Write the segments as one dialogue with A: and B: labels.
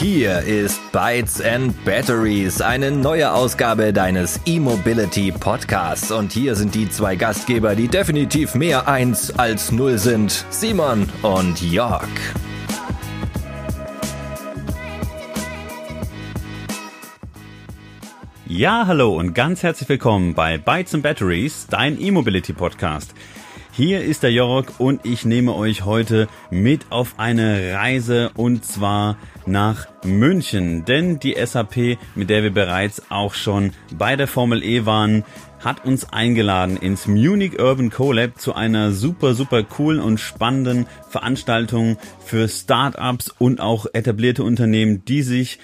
A: Hier ist Bytes and Batteries, eine neue Ausgabe deines E-Mobility Podcasts. Und hier sind die zwei Gastgeber, die definitiv mehr eins als null sind. Simon und Jörg.
B: Ja, hallo und ganz herzlich willkommen bei Bytes and Batteries, dein E-Mobility Podcast. Hier ist der Jörg und ich nehme euch heute mit auf eine Reise und zwar nach München. Denn die SAP, mit der wir bereits auch schon bei der Formel E waren, hat uns eingeladen ins Munich Urban Collab zu einer super, super coolen und spannenden Veranstaltung für Startups und auch etablierte Unternehmen, die sich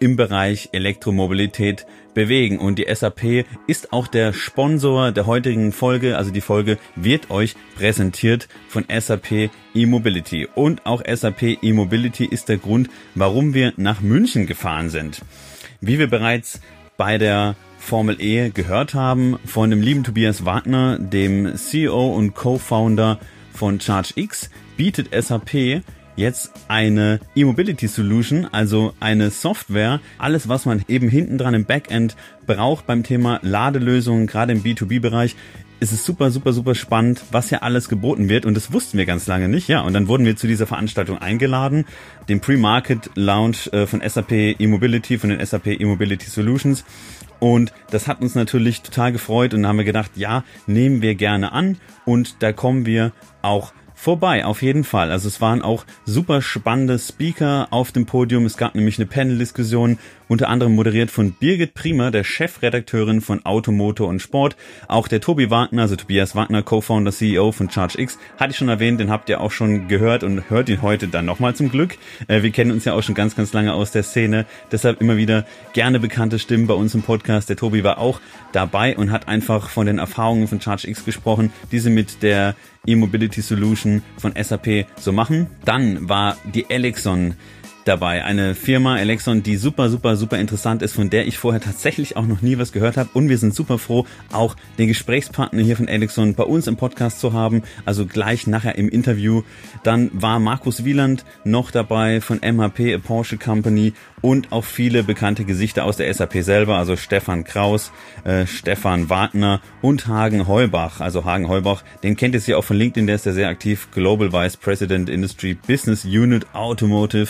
B: im Bereich Elektromobilität bewegen. Und die SAP ist auch der Sponsor der heutigen Folge. Also die Folge wird euch präsentiert von SAP E-Mobility. Und auch SAP E-Mobility ist der Grund, warum wir nach München gefahren sind. Wie wir bereits bei der Formel E gehört haben von dem lieben Tobias Wagner, dem CEO und Co-Founder von ChargeX, bietet SAP jetzt eine E-Mobility Solution, also eine Software, alles was man eben hinten dran im Backend braucht beim Thema Ladelösungen, gerade im B2B-Bereich, ist es super, super, super spannend, was ja alles geboten wird. Und das wussten wir ganz lange nicht. Ja, und dann wurden wir zu dieser Veranstaltung eingeladen, dem Pre-Market Launch äh, von SAP E-Mobility, von den SAP E-Mobility Solutions. Und das hat uns natürlich total gefreut und haben wir gedacht, ja, nehmen wir gerne an und da kommen wir auch vorbei, auf jeden Fall. Also es waren auch super spannende Speaker auf dem Podium. Es gab nämlich eine Panel-Diskussion, unter anderem moderiert von Birgit Priemer, der Chefredakteurin von Automotor und Sport. Auch der Tobi Wagner, also Tobias Wagner, Co-Founder, CEO von ChargeX, hatte ich schon erwähnt, den habt ihr auch schon gehört und hört ihn heute dann nochmal zum Glück. Äh, wir kennen uns ja auch schon ganz, ganz lange aus der Szene, deshalb immer wieder gerne bekannte Stimmen bei uns im Podcast. Der Tobi war auch dabei und hat einfach von den Erfahrungen von ChargeX gesprochen, diese mit der E-Mobility Solution von SAP so machen. Dann war die Elixon dabei. Eine Firma Elexon, die super, super, super interessant ist, von der ich vorher tatsächlich auch noch nie was gehört habe. Und wir sind super froh, auch den Gesprächspartner hier von Elexon bei uns im Podcast zu haben. Also gleich nachher im Interview. Dann war Markus Wieland noch dabei von MHP, a Porsche Company und auch viele bekannte Gesichter aus der SAP selber, also Stefan Kraus, äh, Stefan Wagner und Hagen Heubach. Also Hagen Heubach, den kennt ihr ja auch von LinkedIn, der ist ja sehr aktiv, Global Vice President Industry Business Unit Automotive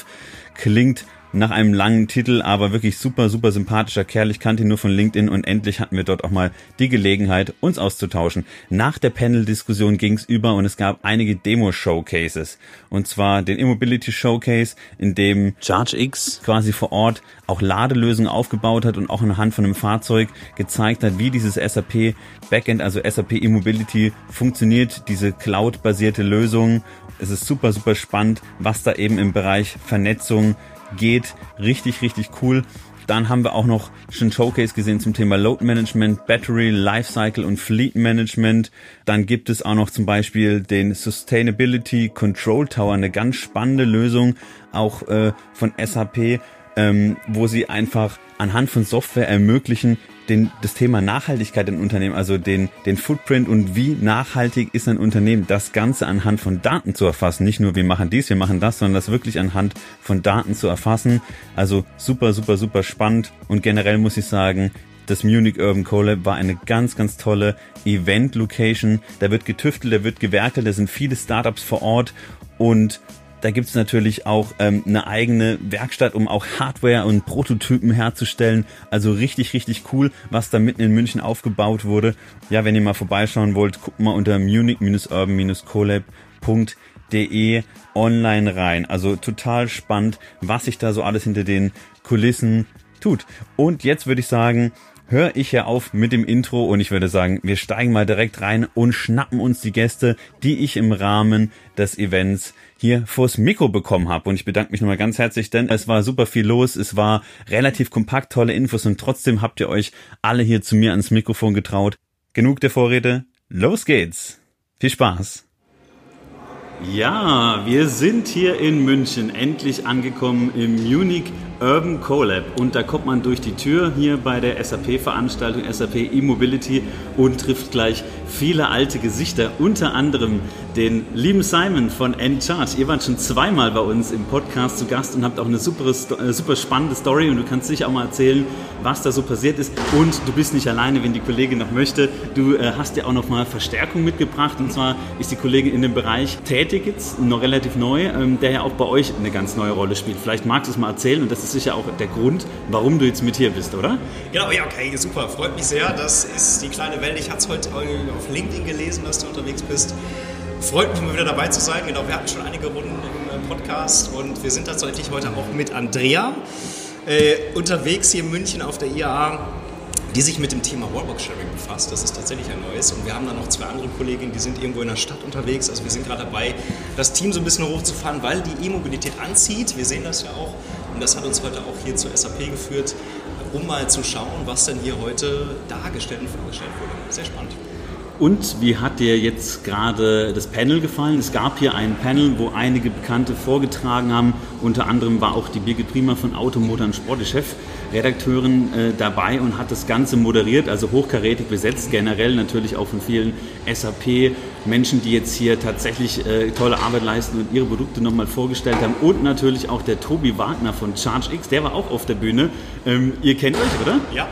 B: klingt nach einem langen Titel, aber wirklich super, super sympathischer Kerl. Ich kannte ihn nur von LinkedIn und endlich hatten wir dort auch mal die Gelegenheit, uns auszutauschen. Nach der Panel-Diskussion ging es über und es gab einige Demo-Showcases. Und zwar den Immobility Showcase, in dem ChargeX quasi vor Ort auch Ladelösungen aufgebaut hat und auch anhand von einem Fahrzeug gezeigt hat, wie dieses SAP Backend, also SAP Immobility funktioniert, diese Cloud-basierte Lösung. Es ist super, super spannend, was da eben im Bereich Vernetzung geht. Richtig, richtig cool. Dann haben wir auch noch schon Showcase gesehen zum Thema Load Management, Battery Lifecycle und Fleet Management. Dann gibt es auch noch zum Beispiel den Sustainability Control Tower, eine ganz spannende Lösung auch äh, von SAP, ähm, wo sie einfach anhand von Software ermöglichen, den, das Thema Nachhaltigkeit in Unternehmen, also den, den Footprint und wie nachhaltig ist ein Unternehmen, das Ganze anhand von Daten zu erfassen. Nicht nur wir machen dies, wir machen das, sondern das wirklich anhand von Daten zu erfassen. Also super, super, super spannend und generell muss ich sagen, das Munich Urban Collab war eine ganz, ganz tolle Event-Location. Da wird getüftelt, da wird gewerkelt, da sind viele Startups vor Ort und da gibt's natürlich auch ähm, eine eigene Werkstatt, um auch Hardware und Prototypen herzustellen. Also richtig, richtig cool, was da mitten in München aufgebaut wurde. Ja, wenn ihr mal vorbeischauen wollt, guckt mal unter munich-urban-collab.de online rein. Also total spannend, was sich da so alles hinter den Kulissen tut. Und jetzt würde ich sagen, höre ich ja auf mit dem Intro und ich würde sagen, wir steigen mal direkt rein und schnappen uns die Gäste, die ich im Rahmen des Events hier vors Mikro bekommen habe. Und ich bedanke mich nochmal ganz herzlich, denn es war super viel los, es war relativ kompakt, tolle Infos und trotzdem habt ihr euch alle hier zu mir ans Mikrofon getraut. Genug der Vorrede, los geht's. Viel Spaß. Ja, wir sind hier in München endlich angekommen im Munich Urban Collab. Und da kommt man durch die Tür hier bei der SAP-Veranstaltung SAP E-Mobility und trifft gleich viele alte Gesichter, unter anderem den lieben Simon von Anycharge. Ihr wart schon zweimal bei uns im Podcast zu Gast und habt auch eine super, äh, super spannende Story und du kannst sicher auch mal erzählen, was da so passiert ist. Und du bist nicht alleine, wenn die Kollegin noch möchte. Du äh, hast ja auch noch mal Verstärkung mitgebracht und zwar ist die Kollegin in dem Bereich tätig jetzt, noch relativ neu, ähm, der ja auch bei euch eine ganz neue Rolle spielt. Vielleicht magst du es mal erzählen und das ist sicher auch der Grund, warum du jetzt mit hier bist, oder?
C: Genau, ja, okay, super. Freut mich sehr. Das ist die kleine Welt. Ich hatte es heute auf LinkedIn gelesen, dass du unterwegs bist. Freut mich mal wieder dabei zu sein. Genau, wir hatten schon einige Runden im äh, Podcast und wir sind tatsächlich heute auch mit Andrea äh, unterwegs hier in München auf der IAA, die sich mit dem Thema Wallbox Sharing befasst. Das ist tatsächlich ein neues. Und wir haben dann noch zwei andere Kolleginnen, die sind irgendwo in der Stadt unterwegs. Also wir sind gerade dabei, das Team so ein bisschen hochzufahren, weil die E-Mobilität anzieht. Wir sehen das ja auch. Und das hat uns heute auch hier zur SAP geführt, um mal zu schauen, was denn hier heute dargestellt und vorgestellt wurde. Sehr spannend.
B: Und wie hat dir jetzt gerade das Panel gefallen? Es gab hier ein Panel, wo einige Bekannte vorgetragen haben. Unter anderem war auch die Birgit Prima von Automotor und Sport, die Chefredakteurin, äh, dabei und hat das Ganze moderiert, also hochkarätig besetzt, generell natürlich auch von vielen SAP-Menschen, die jetzt hier tatsächlich äh, tolle Arbeit leisten und ihre Produkte nochmal vorgestellt haben. Und natürlich auch der Tobi Wagner von ChargeX, der war auch auf der Bühne. Ähm, ihr kennt euch, oder?
C: Ja,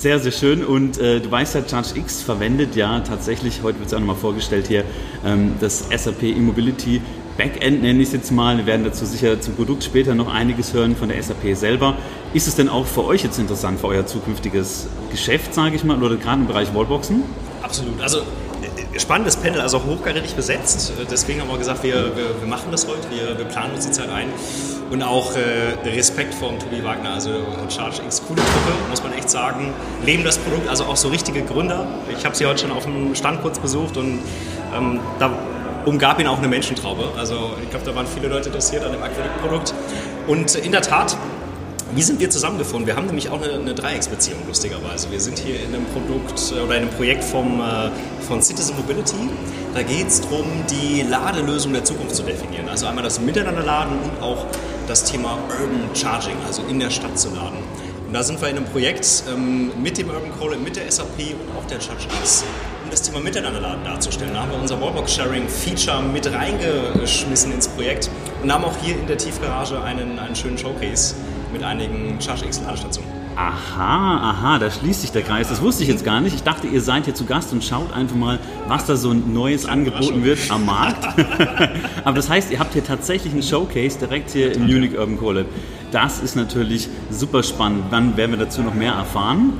B: sehr, sehr schön. Und äh, du weißt ja, ChargeX verwendet ja tatsächlich, heute wird es auch nochmal vorgestellt hier, ähm, das SAP E-Mobility Backend nenne ich es jetzt mal. Wir werden dazu sicher zum Produkt später noch einiges hören von der SAP selber. Ist es denn auch für euch jetzt interessant, für euer zukünftiges Geschäft, sage ich mal, oder gerade im Bereich Wallboxen?
C: Absolut. Also spannendes Panel, also hochkarätig besetzt. Deswegen haben wir gesagt, wir, wir, wir machen das heute, wir, wir, planen uns die Zeit ein. Und auch äh, Respekt vor Tobi Wagner, also ChargeX, coole Truppe, muss man echt sagen. Leben das Produkt, also auch so richtige Gründer. Ich habe sie heute schon auf dem Stand kurz besucht und ähm, da umgab ihn auch eine Menschentraube. Also ich glaube, da waren viele Leute interessiert an dem Aquäduktprodukt. Und in der Tat, wie sind wir zusammengefunden? Wir haben nämlich auch eine, eine, Dreiecksbeziehung, lustigerweise. Wir sind hier in einem Produkt äh, oder in einem Projekt vom, äh, von Citizen Mobility. Da geht es darum, die Ladelösung der Zukunft zu definieren. Also einmal das Miteinanderladen und auch das Thema Urban Charging, also in der Stadt zu laden. Und da sind wir in einem Projekt ähm, mit dem Urban Call, mit der SAP und auch der ChargeX, um das Thema Miteinanderladen darzustellen. Da haben wir unser Wallbox Sharing Feature mit reingeschmissen ins Projekt und haben auch hier in der Tiefgarage einen, einen schönen Showcase mit einigen ChargeX-Ladestationen.
B: Aha, aha, da schließt sich der Kreis. Das wusste ich jetzt gar nicht. Ich dachte, ihr seid hier zu Gast und schaut einfach mal, was da so ein Neues angeboten wird am Markt. Aber das heißt, ihr habt hier tatsächlich einen Showcase direkt hier im Munich Urban Collab. Das ist natürlich super spannend. Wann werden wir dazu noch mehr erfahren?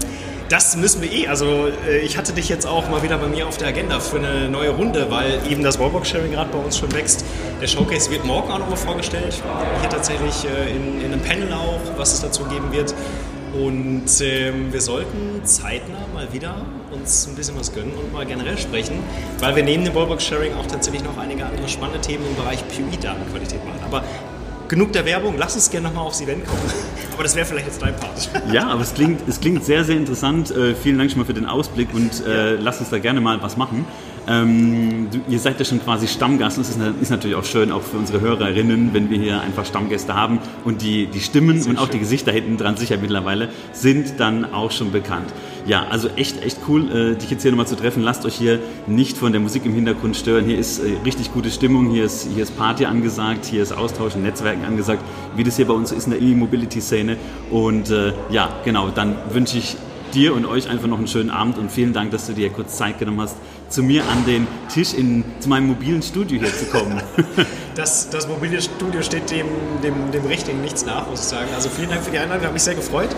C: Das müssen wir eh. Also äh, ich hatte dich jetzt auch mal wieder bei mir auf der Agenda für eine neue Runde, weil eben das Wallbox-Sharing gerade bei uns schon wächst. Der Showcase wird morgen auch nochmal vorgestellt. Hier tatsächlich äh, in, in einem Panel auch, was es dazu geben wird. Und ähm, wir sollten zeitnah mal wieder uns ein bisschen was gönnen und mal generell sprechen, weil wir neben dem Wallbox-Sharing auch tatsächlich noch einige andere spannende Themen im Bereich PUI-Datenqualität machen. Aber genug der Werbung, lass uns gerne nochmal aufs Event kommen. Aber das wäre vielleicht jetzt dein Part.
B: Ja, aber es klingt, es klingt sehr, sehr interessant. Äh, vielen Dank schon mal für den Ausblick und äh, lass uns da gerne mal was machen. Ähm, du, ihr seid ja schon quasi Stammgast und es ist, ist, natürlich auch schön, auch für unsere Hörerinnen, wenn wir hier einfach Stammgäste haben und die, die Stimmen Sehr und auch schön. die Gesichter hinten dran sicher mittlerweile sind dann auch schon bekannt. Ja, also echt, echt cool, äh, dich jetzt hier nochmal zu treffen. Lasst euch hier nicht von der Musik im Hintergrund stören. Hier ist äh, richtig gute Stimmung, hier ist, hier ist Party angesagt, hier ist Austausch und Netzwerken angesagt, wie das hier bei uns ist in der E-Mobility-Szene. Und äh, ja, genau, dann wünsche ich dir und euch einfach noch einen schönen Abend und vielen Dank, dass du dir kurz Zeit genommen hast, zu mir an den Tisch in, zu meinem mobilen Studio hier zu kommen.
C: Das, das mobile Studio steht dem, dem, dem Richtigen nichts nach, muss ich sagen. Also vielen Dank für die Einladung, hat mich sehr gefreut.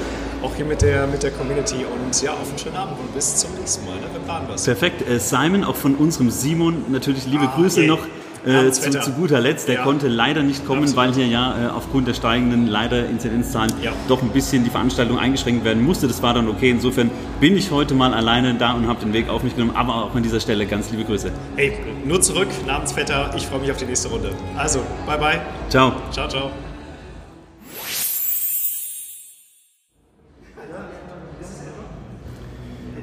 C: Auch hier mit der, mit der Community und ja, auf einen schönen Abend und bis zum nächsten Mal. Ne? Wir planen was.
B: Perfekt. Äh, Simon, auch von unserem Simon, natürlich liebe ah, Grüße yeah. noch. Äh, zu, zu, guter Letzt, der ja. konnte leider nicht kommen, Absolut. weil hier ja äh, aufgrund der steigenden leider Inzidenzzahlen ja. doch ein bisschen die Veranstaltung eingeschränkt werden musste. Das war dann okay. Insofern bin ich heute mal alleine da und habe den Weg auf mich genommen. Aber auch an dieser Stelle ganz liebe Grüße.
C: Hey, nur zurück, Namensvetter. Ich freue mich auf die nächste Runde. Also, bye bye.
B: Ciao.
C: Ciao, ciao.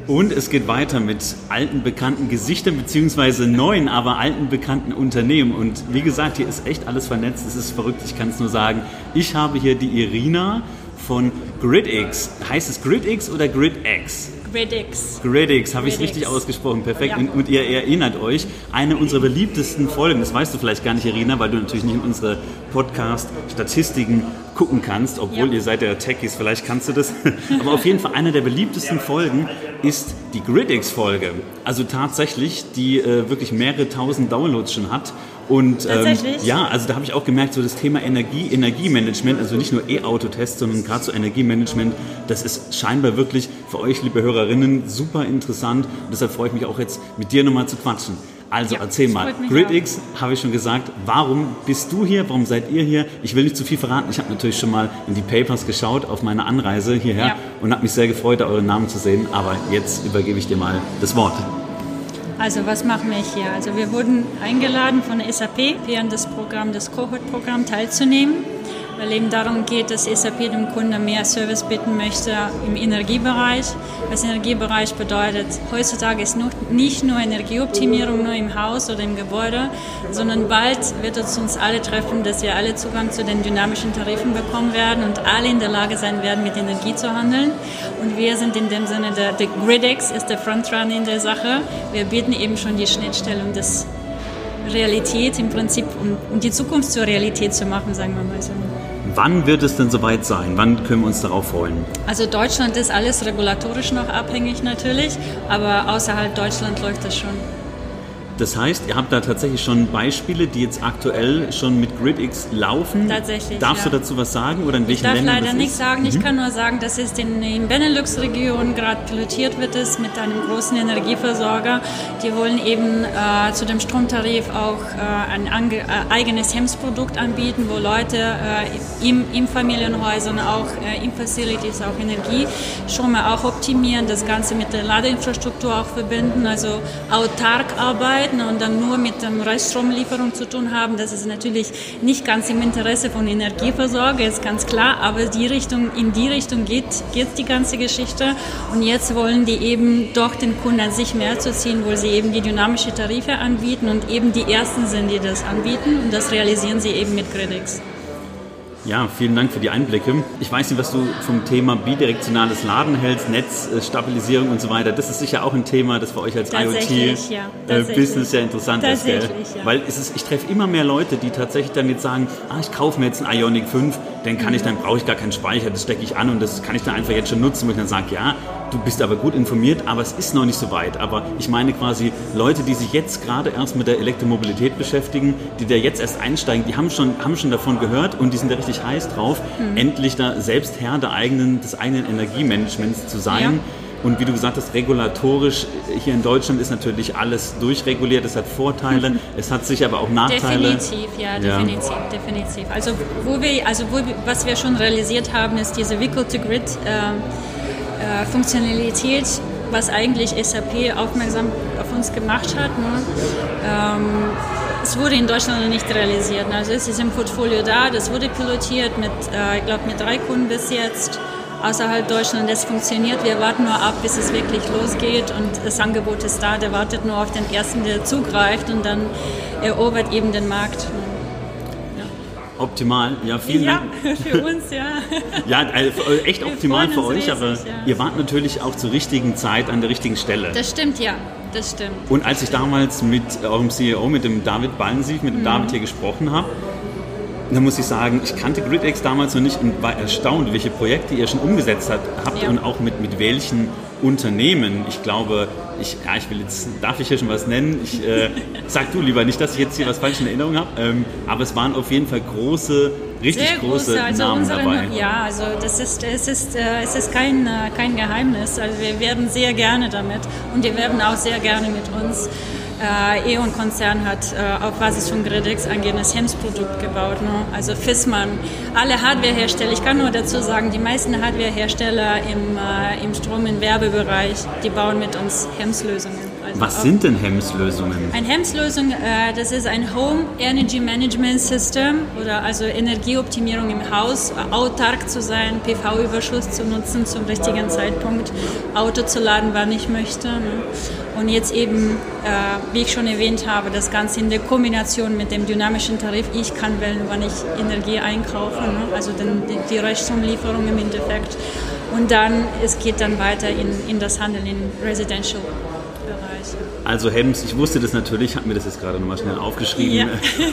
B: Und es geht weiter mit alten bekannten Gesichtern beziehungsweise neuen, aber alten bekannten Unternehmen. Und wie gesagt, hier ist echt alles vernetzt. Es ist verrückt, ich kann es nur sagen. Ich habe hier die Irina von GridX. Heißt es GridX oder GridX?
D: Gridix.
B: Gridix, habe ich es richtig ausgesprochen, perfekt. Ja. Und, und, ihr erinnert euch, eine unserer beliebtesten Folgen, das weißt du vielleicht gar nicht, Irina, weil du natürlich nicht in unsere Podcast-Statistiken gucken kannst, obwohl ja. ihr seid ja Techies, vielleicht kannst du das. Aber auf jeden Fall eine der beliebtesten Folgen ist die Gridix-Folge. Also tatsächlich, die äh, wirklich mehrere tausend Downloads schon hat. Und ähm, ja, also da habe ich auch gemerkt, so das Thema Energie, Energiemanagement, also nicht nur E-Auto-Tests, sondern gerade so Energiemanagement, das ist scheinbar wirklich für euch, liebe Hörerinnen, super interessant. Und deshalb freue ich mich auch jetzt mit dir nochmal zu quatschen. Also ja, erzähl mal, GridX habe ich schon gesagt, warum bist du hier, warum seid ihr hier? Ich will nicht zu viel verraten, ich habe natürlich schon mal in die Papers geschaut auf meiner Anreise hierher ja. und habe mich sehr gefreut, euren Namen zu sehen, aber jetzt übergebe ich dir mal das Wort.
D: Also was machen wir hier? Also wir wurden eingeladen von der SAP, während des Programms, das Cohort-Programm teilzunehmen weil eben darum geht, dass SAP dem Kunden mehr Service bieten möchte im Energiebereich. Was Energiebereich bedeutet, heutzutage ist nicht nur Energieoptimierung nur im Haus oder im Gebäude, sondern bald wird es uns alle treffen, dass wir alle Zugang zu den dynamischen Tarifen bekommen werden und alle in der Lage sein werden, mit Energie zu handeln. Und wir sind in dem Sinne, der, der Gridex ist der Frontrunner in der Sache. Wir bieten eben schon die Schnittstelle und das Realität im Prinzip, um, um die Zukunft zur Realität zu machen, sagen wir mal so.
B: Wann wird es denn soweit sein? Wann können wir uns darauf freuen?
D: Also Deutschland ist alles regulatorisch noch abhängig natürlich, aber außerhalb Deutschland läuft das schon.
B: Das heißt, ihr habt da tatsächlich schon Beispiele, die jetzt aktuell schon mit GridX laufen.
D: Tatsächlich.
B: Darfst
D: ja.
B: du dazu was sagen oder in welchen
D: Ich darf
B: Ländern
D: leider nichts sagen. Mhm. Ich kann nur sagen, dass es in den Benelux-Regionen gerade pilotiert wird es mit einem großen Energieversorger. Die wollen eben äh, zu dem Stromtarif auch äh, ein äh, eigenes HEMS-Produkt anbieten, wo Leute äh, im, im Familienhäusern auch äh, in Facilities auch Energiestrome auch optimieren, das Ganze mit der Ladeinfrastruktur auch verbinden, also autark arbeiten arbeiten und dann nur mit der Reststromlieferung zu tun haben, das ist natürlich nicht ganz im Interesse von Energieversorger, ist ganz klar, aber die Richtung, in die Richtung geht, geht die ganze Geschichte und jetzt wollen die eben doch den Kunden an sich mehr zu ziehen, wo sie eben die dynamische Tarife anbieten und eben die ersten sind, die das anbieten und das realisieren sie eben mit Gridix.
B: Ja, vielen Dank für die Einblicke. Ich weiß nicht, was du vom Thema bidirektionales Laden hältst, Netzstabilisierung und so weiter. Das ist sicher auch ein Thema, das für euch als IoT-Business ja, sehr interessant ist. Gell? Ja. Weil es ist, ich treffe immer mehr Leute, die tatsächlich dann jetzt sagen, ah, ich kaufe mir jetzt einen Ionic 5, dann kann ich, dann brauche ich gar keinen Speicher, das stecke ich an und das kann ich dann einfach jetzt schon nutzen, wo ich dann sage, ja, du bist aber gut informiert, aber es ist noch nicht so weit. Aber ich meine quasi Leute, die sich jetzt gerade erst mit der Elektromobilität beschäftigen, die da jetzt erst einsteigen, die haben schon, haben schon davon gehört und die sind da richtig heiß drauf, mhm. endlich da selbst Herr der eigenen, des eigenen Energiemanagements zu sein. Ja. Und wie du gesagt hast, regulatorisch hier in Deutschland ist natürlich alles durchreguliert. Es hat Vorteile, es hat sicher aber auch Nachteile.
D: Definitiv, ja, definitiv, ja. definitiv. Also, wo wir, also wo was wir schon realisiert haben, ist diese Vehicle-to-Grid. Äh, äh, was eigentlich SAP aufmerksam auf uns gemacht hat. Ne? Ähm, es wurde in Deutschland noch nicht realisiert. Also es ist im Portfolio da, das wurde pilotiert mit, äh, ich glaube, mit drei Kunden bis jetzt außerhalb Deutschland. Das funktioniert. Wir warten nur ab, bis es wirklich losgeht und das Angebot ist da. Der wartet nur auf den ersten, der zugreift und dann erobert eben den Markt.
B: Optimal, ja, vielen
D: ja,
B: Dank.
D: für uns, ja.
B: ja, also echt Wir optimal für euch, riesig, aber ja. ihr wart natürlich auch zur richtigen Zeit an der richtigen Stelle.
D: Das stimmt, ja, das stimmt.
B: Und als ich damals mit eurem CEO, mit dem David Ballensief, mit dem mhm. David hier gesprochen habe, da muss ich sagen, ich kannte GridX damals noch nicht und war erstaunt, welche Projekte ihr schon umgesetzt habt ja. und auch mit, mit welchen Unternehmen. Ich glaube, ich, ja, ich will jetzt, darf ich hier schon was nennen? Ich äh, sag du lieber nicht, dass ich jetzt hier was falsch in Erinnerung habe, ähm, aber es waren auf jeden Fall große, richtig
D: Sehr
B: große, große
D: also
B: Namen unsere, dabei.
D: Ja, also das ist, es ist, äh, es ist kein, äh, kein Geheimnis. Also wir werden sehr gerne damit und die werden auch sehr gerne mit uns äh, E.ON-Konzern hat äh, auf Basis von Gridix ein eigenes HEMS-Produkt gebaut. Ne? Also Fissmann, alle Hardwarehersteller, ich kann nur dazu sagen, die meisten Hardwarehersteller im, äh, im Strom- und Werbebereich, die bauen mit uns HEMS-Lösungen. Also
B: Was sind denn HEMS-Lösungen?
D: Ein HEMS-Lösung, äh, das ist ein Home Energy Management System oder also Energieoptimierung im Haus, autark zu sein, PV-Überschuss zu nutzen zum richtigen Zeitpunkt, Auto zu laden, wann ich möchte. Ne? Und jetzt eben, äh, wie ich schon erwähnt habe, das Ganze in der Kombination mit dem dynamischen Tarif. Ich kann wählen, wann ich Energie einkaufe, ne? also den, die, die Rechtsumlieferung im Endeffekt. Und dann, es geht dann weiter in, in das Handeln in Residential.
B: Also HEMS, ich wusste das natürlich, habe mir das jetzt gerade nochmal schnell aufgeschrieben. Ja.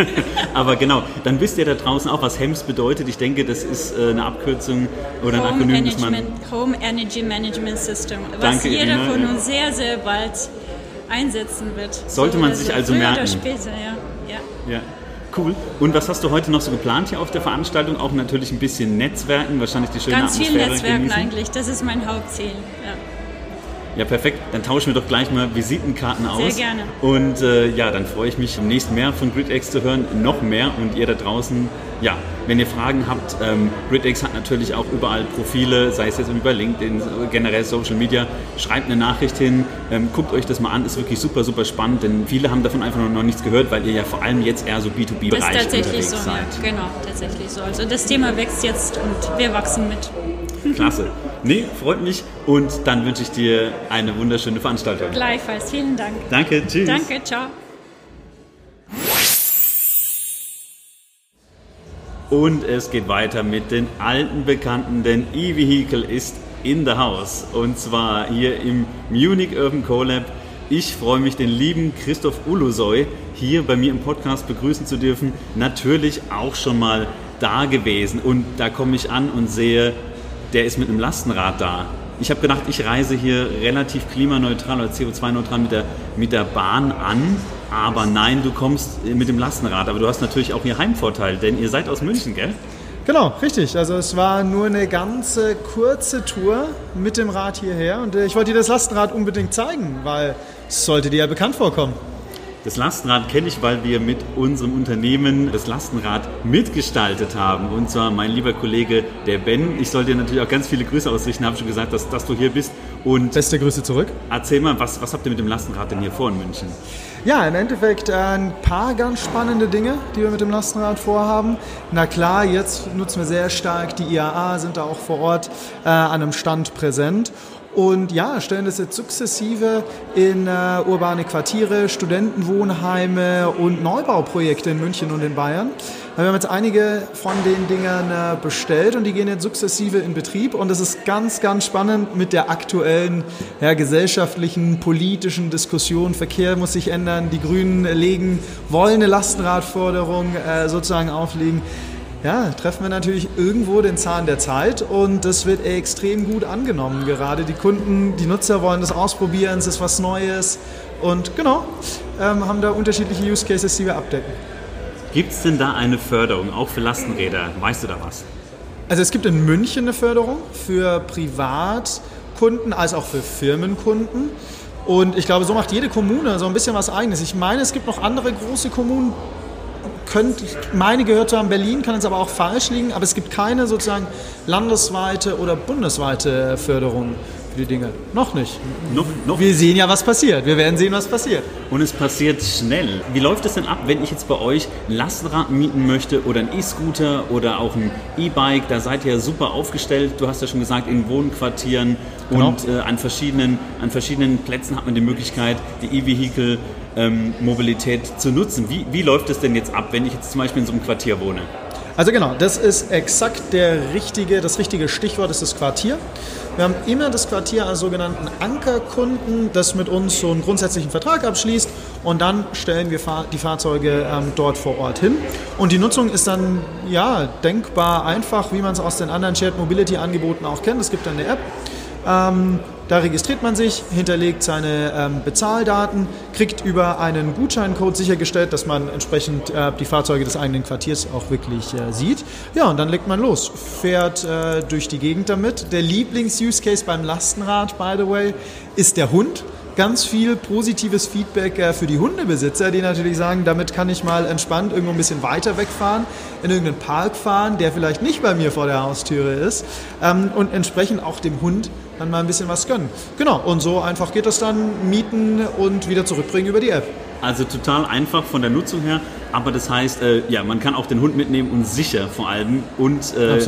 B: Aber genau, dann wisst ihr da draußen auch, was HEMS bedeutet. Ich denke, das ist äh, eine Abkürzung oder
D: Home
B: ein Akronym,
D: das man... Home Energy Management System, was
B: Danke,
D: jeder
B: Irina.
D: von uns sehr, sehr bald einsetzen wird.
B: Sollte
D: So
B: man sich
D: so,
B: also
D: früher
B: merken.
D: Oder später, ja. ja.
B: Ja, cool. Und was hast du heute noch so geplant hier auf der Veranstaltung? Auch natürlich ein bisschen Netzwerken, wahrscheinlich die schöne
D: Ganz viel
B: Atmosphäre
D: Netzwerken
B: genießen.
D: eigentlich, das ist mein Hauptziel. Ja.
B: Ja, perfekt. Dann tauschen wir doch gleich mal Visitenkarten aus.
D: Sehr gerne.
B: Und äh, ja, dann freue ich mich, demnächst mehr von GridX zu hören, noch mehr. Und ihr da draußen, ja, wenn ihr Fragen habt, ähm, GridX hat natürlich auch überall Profile, sei es jetzt über LinkedIn, generell Social Media. Schreibt eine Nachricht hin, ähm, guckt euch das mal an, ist wirklich super, super spannend, denn viele haben davon einfach noch nichts gehört, weil ihr ja vor allem jetzt eher so
D: Das ist
B: B2B-Bereich
D: tatsächlich so,
B: seid.
D: ja. Genau, tatsächlich so. Also das Thema wächst jetzt und wir wachsen mit.
B: Klasse. Nee, freut mich und dann wünsche ich dir eine wunderschöne Veranstaltung.
D: Gleichfalls, vielen Dank.
B: Danke, tschüss.
D: Danke, ciao.
B: Und es geht weiter mit den alten Bekannten, denn E-Vehicle ist in the house. Und zwar hier im Munich Urban Collab. Ich freue mich, den lieben Christoph Ulusoy hier bei mir im Podcast begrüßen zu dürfen. Natürlich auch schon mal da gewesen. Und da komme ich an und sehe, der ist mit einem Lastenrad da. Ich habe gedacht, ich reise hier relativ klimaneutral oder CO2-neutral mit der, mit der Bahn an. Aber nein, du kommst mit dem Lastenrad. Aber du hast natürlich auch hier Heimvorteil, denn ihr seid aus München, gell?
E: Genau, richtig. Also es war nur eine ganze kurze Tour mit dem Rad hierher und äh, ich wollte dir das Lastenrad unbedingt zeigen, weil es sollte dir ja bekannt vorkommen.
B: Das Lastenrad kenne ich, weil wir mit unserem Unternehmen das Lastenrad mitgestaltet haben. Und zwar mein lieber Kollege, der Ben. Ich soll dir natürlich auch ganz viele Grüße ausrichten, habe schon gesagt, dass, dass du hier bist. Und
E: Beste Grüße zurück.
B: erzähl mal, was, was habt ihr mit dem Lastenrad denn hier vor in München?
E: Ja, im Endeffekt äh, ein paar ganz spannende Dinge, die wir mit dem Lastenrad vorhaben. Na klar, jetzt nutzen wir sehr stark die IAA, sind da auch vor Ort äh, an einem Stand präsent. Und ja, stellen das jetzt sukzessive in äh, urbane Quartiere, Studentenwohnheime und Neubauprojekte in München und in Bayern. Wir haben jetzt einige von den Dingern äh, bestellt und die gehen jetzt sukzessive in Betrieb. Und es ist ganz, ganz spannend mit der aktuellen ja, gesellschaftlichen, politischen Diskussion. Verkehr muss sich ändern. Die Grünen legen, wollen eine Lastenradforderung äh, sozusagen auflegen ja, treffen wir natürlich irgendwo den Zahn der Zeit und das wird extrem gut angenommen. Gerade die Kunden, die Nutzer wollen das ausprobieren, es ist was Neues und genau, ähm, haben da unterschiedliche Use Cases, die wir abdecken.
B: Gibt es denn da eine Förderung, auch für Lastenräder? Weißt du da was?
E: Also es gibt in München eine Förderung für Privatkunden als auch für Firmenkunden. Und ich glaube, so macht jede Kommune so ein bisschen was eigenes. Ich meine, es gibt noch andere große Kommunen, könnte, ich meine gehört zu haben, Berlin, kann jetzt aber auch falsch liegen, aber es gibt keine sozusagen landesweite oder bundesweite Förderung für die Dinge. Noch nicht.
B: Noch, noch
E: Wir sehen ja, was passiert. Wir werden sehen, was passiert.
B: Und es passiert schnell. Wie läuft es denn ab, wenn ich jetzt bei euch ein Lastenrad mieten möchte oder ein E-Scooter oder auch ein E-Bike? Da seid ihr ja super aufgestellt. Du hast ja schon gesagt, in Wohnquartieren
E: Genau.
B: und äh, an, verschiedenen, an verschiedenen Plätzen hat man die Möglichkeit, die E-Vehicle-Mobilität zu nutzen. Wie, wie läuft es denn jetzt ab, wenn ich jetzt zum Beispiel in so einem Quartier wohne?
E: Also genau, das ist exakt der richtige, das richtige Stichwort ist das Quartier. Wir haben immer das Quartier als sogenannten Ankerkunden, das mit uns so einen grundsätzlichen Vertrag abschließt und dann stellen wir die Fahrzeuge ähm, dort vor Ort hin. Und die Nutzung ist dann ja denkbar einfach, wie man es aus den anderen Shared Mobility Angeboten auch kennt. Es gibt dann eine App. Da registriert man sich, hinterlegt seine ähm, Bezahldaten, kriegt über einen Gutscheincode sichergestellt, dass man entsprechend äh, die Fahrzeuge des eigenen Quartiers auch wirklich äh, sieht. Ja, und dann legt man los, fährt äh, durch die Gegend damit. Der Lieblings-Use-Case beim Lastenrad, by the way, ist der Hund. Ganz viel positives Feedback äh, für die Hundebesitzer, die natürlich sagen, damit kann ich mal entspannt irgendwo ein bisschen weiter wegfahren, in irgendeinen Park fahren, der vielleicht nicht bei mir vor der Haustüre ist ähm, und entsprechend auch dem Hund dann mal ein bisschen was gönnen. Genau, und so einfach geht das dann mieten und wieder zurückbringen über die App.
B: Also total einfach von der Nutzung her, aber das heißt, äh, ja, man kann auch den Hund mitnehmen und sicher vor allem und äh,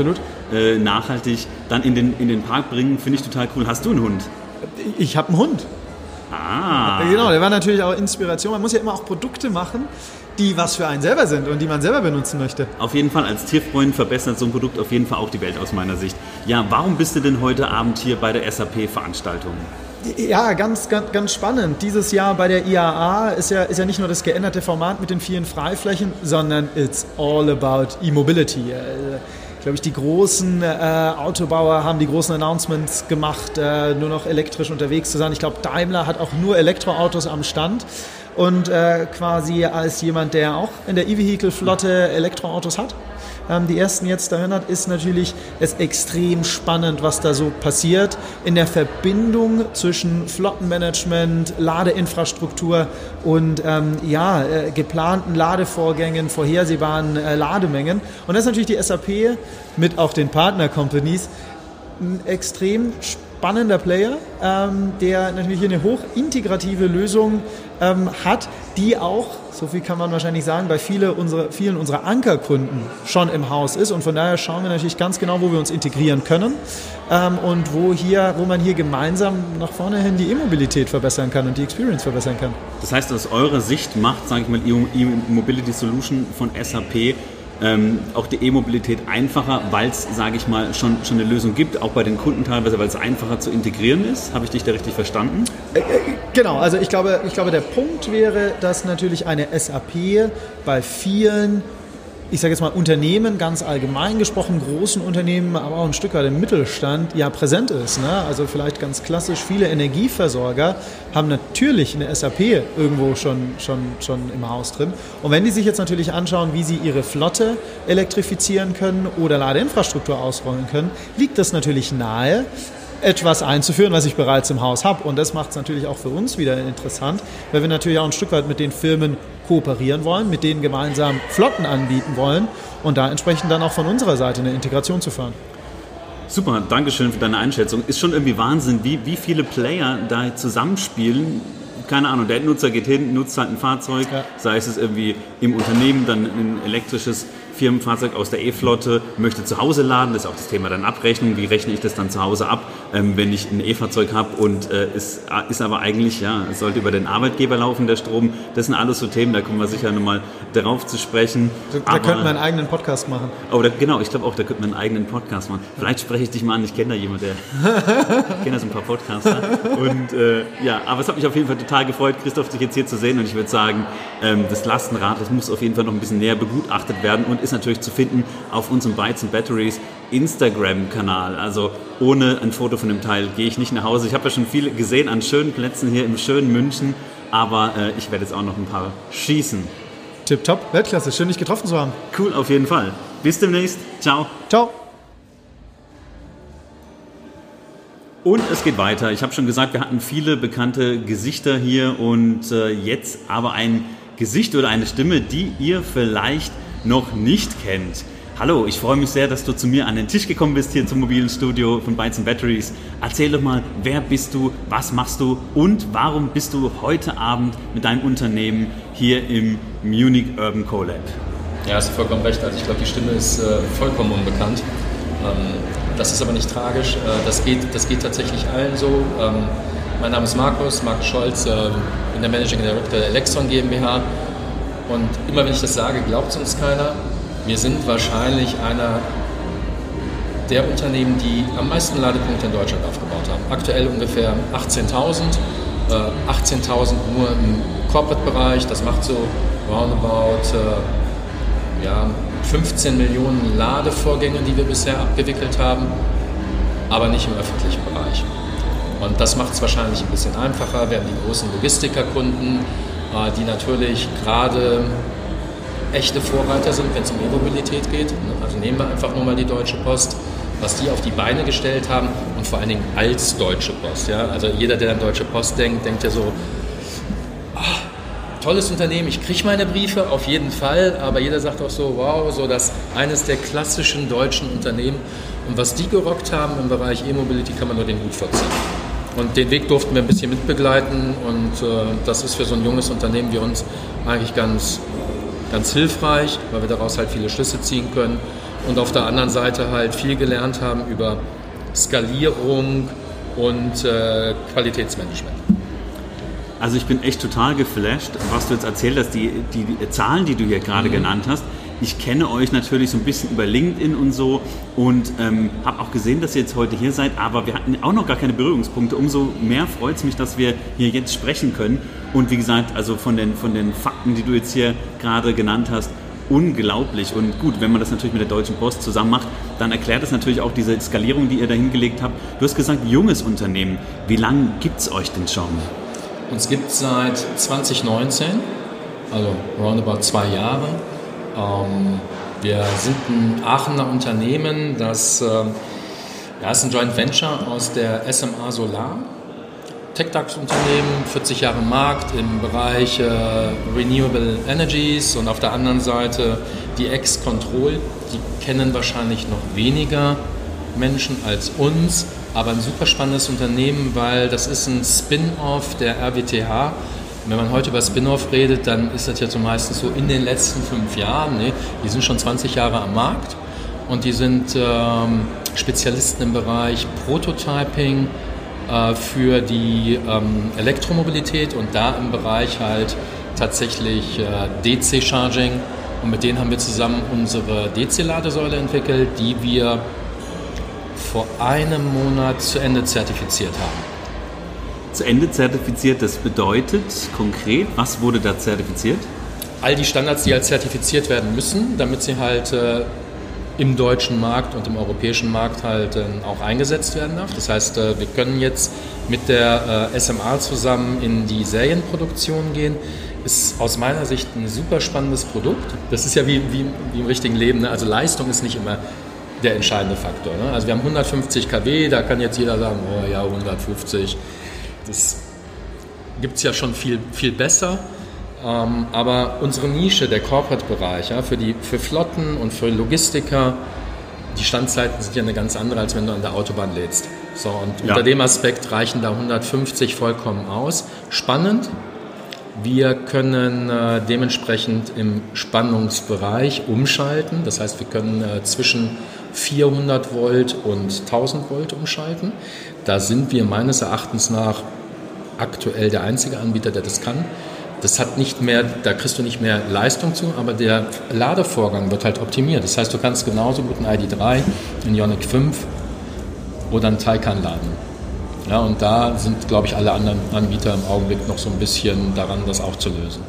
B: äh, nachhaltig dann in den, in den Park bringen, finde ich total cool. Hast du einen Hund?
E: Ich habe einen Hund.
B: Ah.
E: Genau, der war natürlich auch Inspiration. Man muss ja immer auch Produkte machen, die was für einen selber sind und die man selber benutzen möchte.
B: Auf jeden Fall, als Tierfreund verbessert so ein Produkt auf jeden Fall auch die Welt aus meiner Sicht. Ja, warum bist du denn heute Abend hier bei der SAP-Veranstaltung?
E: Ja, ganz, ganz, ganz spannend. Dieses Jahr bei der IAA ist ja, ist ja nicht nur das geänderte Format mit den vielen Freiflächen, sondern it's all about e-mobility. Ich glaube, die großen äh, Autobauer haben die großen Announcements gemacht, äh, nur noch elektrisch unterwegs zu sein. Ich glaube, Daimler hat auch nur Elektroautos am Stand. Und äh, quasi als jemand, der auch in der E-Vehicle-Flotte Elektroautos hat, ähm, die ersten jetzt darin hat, ist natürlich es extrem spannend, was da so passiert in der Verbindung zwischen Flottenmanagement, Ladeinfrastruktur und ähm, ja, äh, geplanten Ladevorgängen, vorhersehbaren äh, Lademengen. Und das ist natürlich die SAP mit auch den Partner-Companies ein extrem spannender Player, ähm, der natürlich hier eine hochintegrative Lösung ähm, hat, die auch, so viel kann man wahrscheinlich sagen, bei viele unsere, vielen unserer Ankerkunden schon im Haus ist. Und von daher schauen wir natürlich ganz genau, wo wir uns integrieren können ähm, und wo, hier, wo man hier gemeinsam nach vorne hin die E-Mobilität verbessern kann und die Experience verbessern kann.
B: Das heißt, aus eurer Sicht macht, sage ich mal, E-Mobility Solution von SAP ähm, auch die E-Mobilität einfacher, weil es, sage ich mal, schon, schon eine Lösung gibt, auch bei den Kunden teilweise, weil es einfacher zu integrieren ist. Habe ich dich da richtig verstanden?
E: Äh, äh, genau, also ich glaube, ich glaube, der Punkt wäre, dass natürlich eine SAP bei vielen ich sage jetzt mal Unternehmen, ganz allgemein gesprochen, großen Unternehmen, aber auch ein Stück weit im Mittelstand, ja präsent ist. Ne? Also vielleicht ganz klassisch, viele Energieversorger haben natürlich eine SAP irgendwo schon, schon, schon im Haus drin. Und wenn die sich jetzt natürlich anschauen, wie sie ihre Flotte elektrifizieren können oder Ladeinfrastruktur ausrollen können, liegt das natürlich nahe, etwas einzuführen, was ich bereits im Haus habe. Und das macht es natürlich auch für uns wieder interessant, weil wir natürlich auch ein Stück weit mit den Firmen kooperieren wollen, mit denen gemeinsam Flotten anbieten wollen und da entsprechend dann auch von unserer Seite eine Integration zu fahren.
B: Super, Dankeschön für deine Einschätzung. Ist schon irgendwie Wahnsinn, wie, wie viele Player da zusammenspielen. Keine Ahnung, der Endnutzer geht hin, nutzt halt ein Fahrzeug, ja. sei es irgendwie im Unternehmen, dann ein elektrisches Firmenfahrzeug aus der E-Flotte möchte zu Hause laden. Das ist auch das Thema dann Abrechnung. Wie rechne ich das dann zu Hause ab, ähm, wenn ich ein E-Fahrzeug habe und äh, ist, äh, ist aber eigentlich, ja, es sollte über den Arbeitgeber laufen, der Strom. Das sind alles so Themen, da kommen wir sicher nochmal darauf zu sprechen.
E: Da, da könnten wir einen eigenen Podcast machen.
B: Oh, da, genau, ich glaube auch, da könnten wir einen eigenen Podcast machen. Vielleicht spreche ich dich mal an, ich kenne da jemanden, der ich kenne da so ein paar Podcaster. Und äh, ja, aber es hat mich auf jeden Fall total gefreut, Christoph, dich jetzt hier zu sehen und ich würde sagen, ähm, das Lastenrad, das muss auf jeden Fall noch ein bisschen näher begutachtet werden und ist natürlich zu finden auf unserem Bytes and Batteries Instagram-Kanal. Also ohne ein Foto von dem Teil gehe ich nicht nach Hause. Ich habe ja schon viele gesehen an schönen Plätzen hier im schönen München, aber äh, ich werde jetzt auch noch ein paar schießen.
E: Tipptopp, Weltklasse, schön dich getroffen zu haben.
B: Cool, auf jeden Fall. Bis demnächst. Ciao.
E: Ciao.
B: Und es geht weiter. Ich habe schon gesagt, wir hatten viele bekannte Gesichter hier und äh, jetzt aber ein Gesicht oder eine Stimme, die ihr vielleicht noch nicht kennt. Hallo, ich freue mich sehr, dass du zu mir an den Tisch gekommen bist hier zum mobilen Studio von Bytes Batteries. Erzähl doch mal, wer bist du, was machst du und warum bist du heute Abend mit deinem Unternehmen hier im Munich Urban CoLab?
F: Ja, hast du vollkommen recht. Also ich glaube, die Stimme ist äh, vollkommen unbekannt. Ähm, das ist aber nicht tragisch. Äh, das, geht, das geht tatsächlich allen so. Ähm, mein Name ist Markus, Markus Scholz, äh, bin der Managing Director der Electron GmbH und immer wenn ich das sage, glaubt es uns keiner. Wir sind wahrscheinlich einer der Unternehmen, die am meisten Ladepunkte in Deutschland aufgebaut haben. Aktuell ungefähr 18.000. Äh, 18.000 nur im Corporate-Bereich. Das macht so roundabout äh, ja, 15 Millionen Ladevorgänge, die wir bisher abgewickelt haben, aber nicht im öffentlichen Bereich. Und das macht es wahrscheinlich ein bisschen einfacher. Wir haben die großen Logistikerkunden, äh, die natürlich gerade echte Vorreiter sind, wenn es um E-Mobilität geht. Also nehmen wir einfach nur mal die Deutsche Post, was die auf die Beine gestellt haben und vor allen Dingen als Deutsche Post. Ja? Also jeder, der an Deutsche Post denkt, denkt ja so, ach, tolles Unternehmen, ich kriege meine Briefe auf jeden Fall, aber jeder sagt auch so, wow, so das eines der klassischen deutschen Unternehmen. Und was die gerockt haben im Bereich E-Mobility, kann man nur den Hut vorziehen. Und den Weg durften wir ein bisschen mitbegleiten und äh, das ist für so ein junges Unternehmen wie uns eigentlich ganz, ganz hilfreich, weil wir daraus halt viele Schlüsse ziehen können und auf der anderen Seite halt viel gelernt haben über Skalierung und äh, Qualitätsmanagement.
B: Also ich bin echt total geflasht, was du jetzt erzählt hast, die, die, Zahlen, die du hier gerade mhm. genannt hast. Ich kenne euch natürlich so ein bisschen über LinkedIn und so und ähm, habe auch gesehen, dass ihr jetzt heute hier seid, aber wir hatten auch noch gar keine Berührungspunkte. Umso mehr freut es mich, dass wir hier jetzt sprechen können. Und wie gesagt, also von den, von den Fakten, die du jetzt hier gerade genannt hast, unglaublich. Und gut, wenn man das natürlich mit der Deutschen Post zusammen macht, dann erklärt es natürlich auch diese Skalierung, die ihr da hingelegt habt. Du hast gesagt, junges Unternehmen. Wie lange gibt es euch denn schon?
F: Uns gibt es seit 2019, also roundabout zwei Jahre. Ähm, wir sind ein Aachener Unternehmen, das äh, ja, ist ein Joint Venture aus der SMA Solar. TechDAX-Unternehmen, 40 Jahre Markt im Bereich äh, Renewable Energies und auf der anderen Seite die Ex-Control. Die kennen wahrscheinlich noch weniger Menschen als uns, aber ein super spannendes Unternehmen, weil das ist ein Spin-off der RWTH. Wenn man heute über Spin-off redet, dann ist das ja so meistens so in den letzten fünf Jahren. Ne? Die sind schon 20 Jahre am Markt und die sind ähm, Spezialisten im Bereich Prototyping, äh, für die ähm, Elektromobilität und da im Bereich halt tatsächlich äh, DC-Charging. Und mit denen haben wir zusammen unsere DC-Ladesäule entwickelt, die wir vor einem Monat zu Ende zertifiziert haben.
B: Zu Ende zertifiziert, das bedeutet konkret, was wurde da zertifiziert?
F: All die Standards, die halt zertifiziert werden müssen, damit sie halt äh, im deutschen Markt und im europäischen Markt halt äh, auch eingesetzt werden darf. Das heißt, äh, wir können jetzt mit der äh, SMA zusammen in die Serienproduktion gehen. Ist aus meiner Sicht ein super spannendes Produkt. Das ist ja wie, wie, wie im richtigen Leben. Ne? Also Leistung ist nicht immer der entscheidende Faktor. Ne? Also wir haben 150 kW, da kann jetzt jeder sagen, oh ja, 150. Das gibt es ja schon viel, viel besser. Ähm, aber unsere Nische, der Corporate-Bereich, ja, für, für Flotten und für Logistiker, die Standzeiten sind ja eine ganz andere, als wenn du an der Autobahn lädst. So, und ja. unter dem Aspekt reichen da 150 vollkommen aus. Spannend. Wir können äh, dementsprechend im Spannungsbereich umschalten. Das heißt, wir können äh, zwischen 400 Volt und 1000 Volt umschalten. Da sind wir meines Erachtens nach aktuell der einzige Anbieter, der das kann. Das hat nicht mehr, da kriegst du nicht mehr Leistung zu, aber der Ladevorgang wird halt optimiert. Das heißt, du kannst genauso gut ein ID3, ein Ionic 5 oder ein Taycan laden. Ja, und da sind, glaube ich, alle anderen Anbieter im Augenblick noch so ein bisschen daran, das auch zu lösen.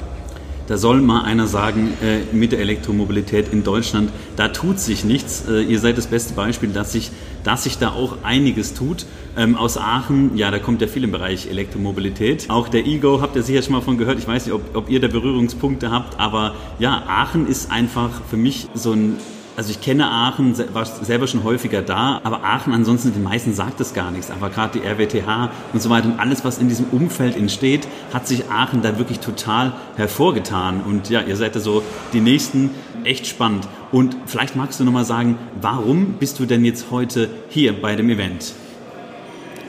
B: Da soll mal einer sagen, äh, mit der Elektromobilität in Deutschland, da tut sich nichts. Äh, ihr seid das beste Beispiel, dass sich, dass sich da auch einiges tut. Ähm, aus Aachen, ja, da kommt ja viel im Bereich Elektromobilität. Auch der Ego, habt ihr sicher schon mal von gehört. Ich weiß nicht, ob, ob ihr da Berührungspunkte habt, aber ja, Aachen ist einfach für mich so ein also ich kenne Aachen, war selber schon häufiger da, aber Aachen ansonsten, den meisten sagt es gar nichts. Aber gerade die RWTH und so weiter und alles, was in diesem Umfeld entsteht, hat sich Aachen da wirklich total hervorgetan. Und ja, ihr seid da so die Nächsten, echt spannend. Und vielleicht magst du nochmal sagen, warum bist du denn jetzt heute hier bei dem Event?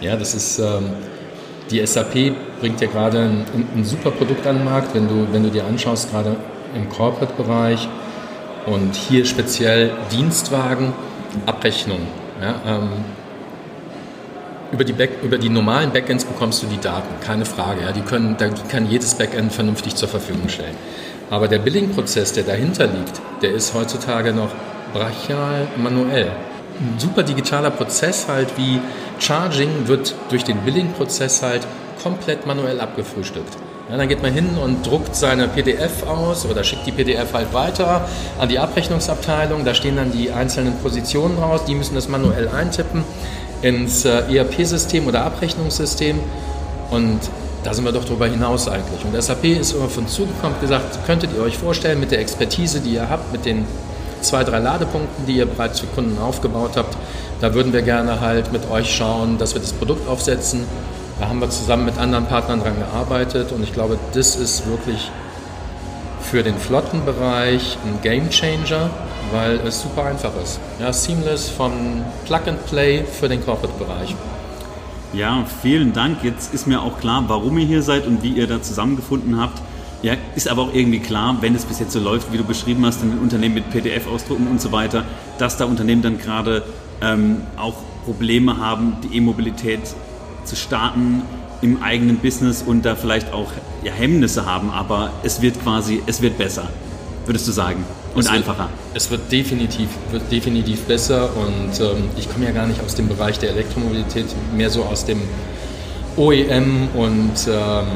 F: Ja, das ist, ähm, die SAP bringt ja gerade ein, ein, super Produkt an den Markt, wenn du, wenn du dir anschaust, gerade im Corporate-Bereich und hier speziell Dienstwagen, Abrechnung. Ja, ähm, über die, Back, über die normalen Backends bekommst du die Daten, keine Frage. Ja, die, können, da kann jedes Backend vernünftig zur Verfügung stellen. Aber der Billing-Prozess, der dahinter liegt, der ist heutzutage noch brachial manuell. Ein super digitaler Prozess halt wie Charging wird durch den Billing-Prozess halt komplett manuell abgefrühstückt. Ja, dann geht man hin und druckt seine PDF aus oder schickt die PDF halt weiter an die Abrechnungsabteilung. Da stehen dann die einzelnen Positionen raus. Die müssen das manuell eintippen ins äh, ERP-System oder Abrechnungssystem. Und da sind wir doch darüber hinaus eigentlich. Und SAP ist immer von zugekommen und gesagt, könntet ihr euch vorstellen, mit der Expertise, die ihr habt, mit den zwei, drei Ladepunkten, die ihr bereits für Kunden aufgebaut habt, da würden wir gerne halt mit euch schauen, dass wir das Produkt aufsetzen da haben wir zusammen mit anderen Partnern dran gearbeitet und ich glaube, das ist wirklich für den Flottenbereich ein Game Changer, weil es super einfach ist. Ja, seamless von Plug and Play für den Corporate-Bereich.
B: Ja, vielen Dank. Jetzt ist mir auch klar, warum ihr hier seid und wie ihr da zusammengefunden habt. Ja, ist aber auch irgendwie klar, wenn es bis jetzt so läuft, wie du beschrieben hast, in den Unternehmen mit PDF ausdrucken und so weiter, dass da Unternehmen dann gerade ähm, auch Probleme haben, die E-Mobilität zu starten im eigenen Business und da vielleicht auch ja, Hemmnisse haben, aber es wird quasi, es wird besser, würdest du sagen, und
F: es
B: einfacher.
F: Wird, es wird definitiv, wird definitiv besser und ähm, ich komme ja gar nicht aus dem Bereich der Elektromobilität, mehr so aus dem OEM und ähm,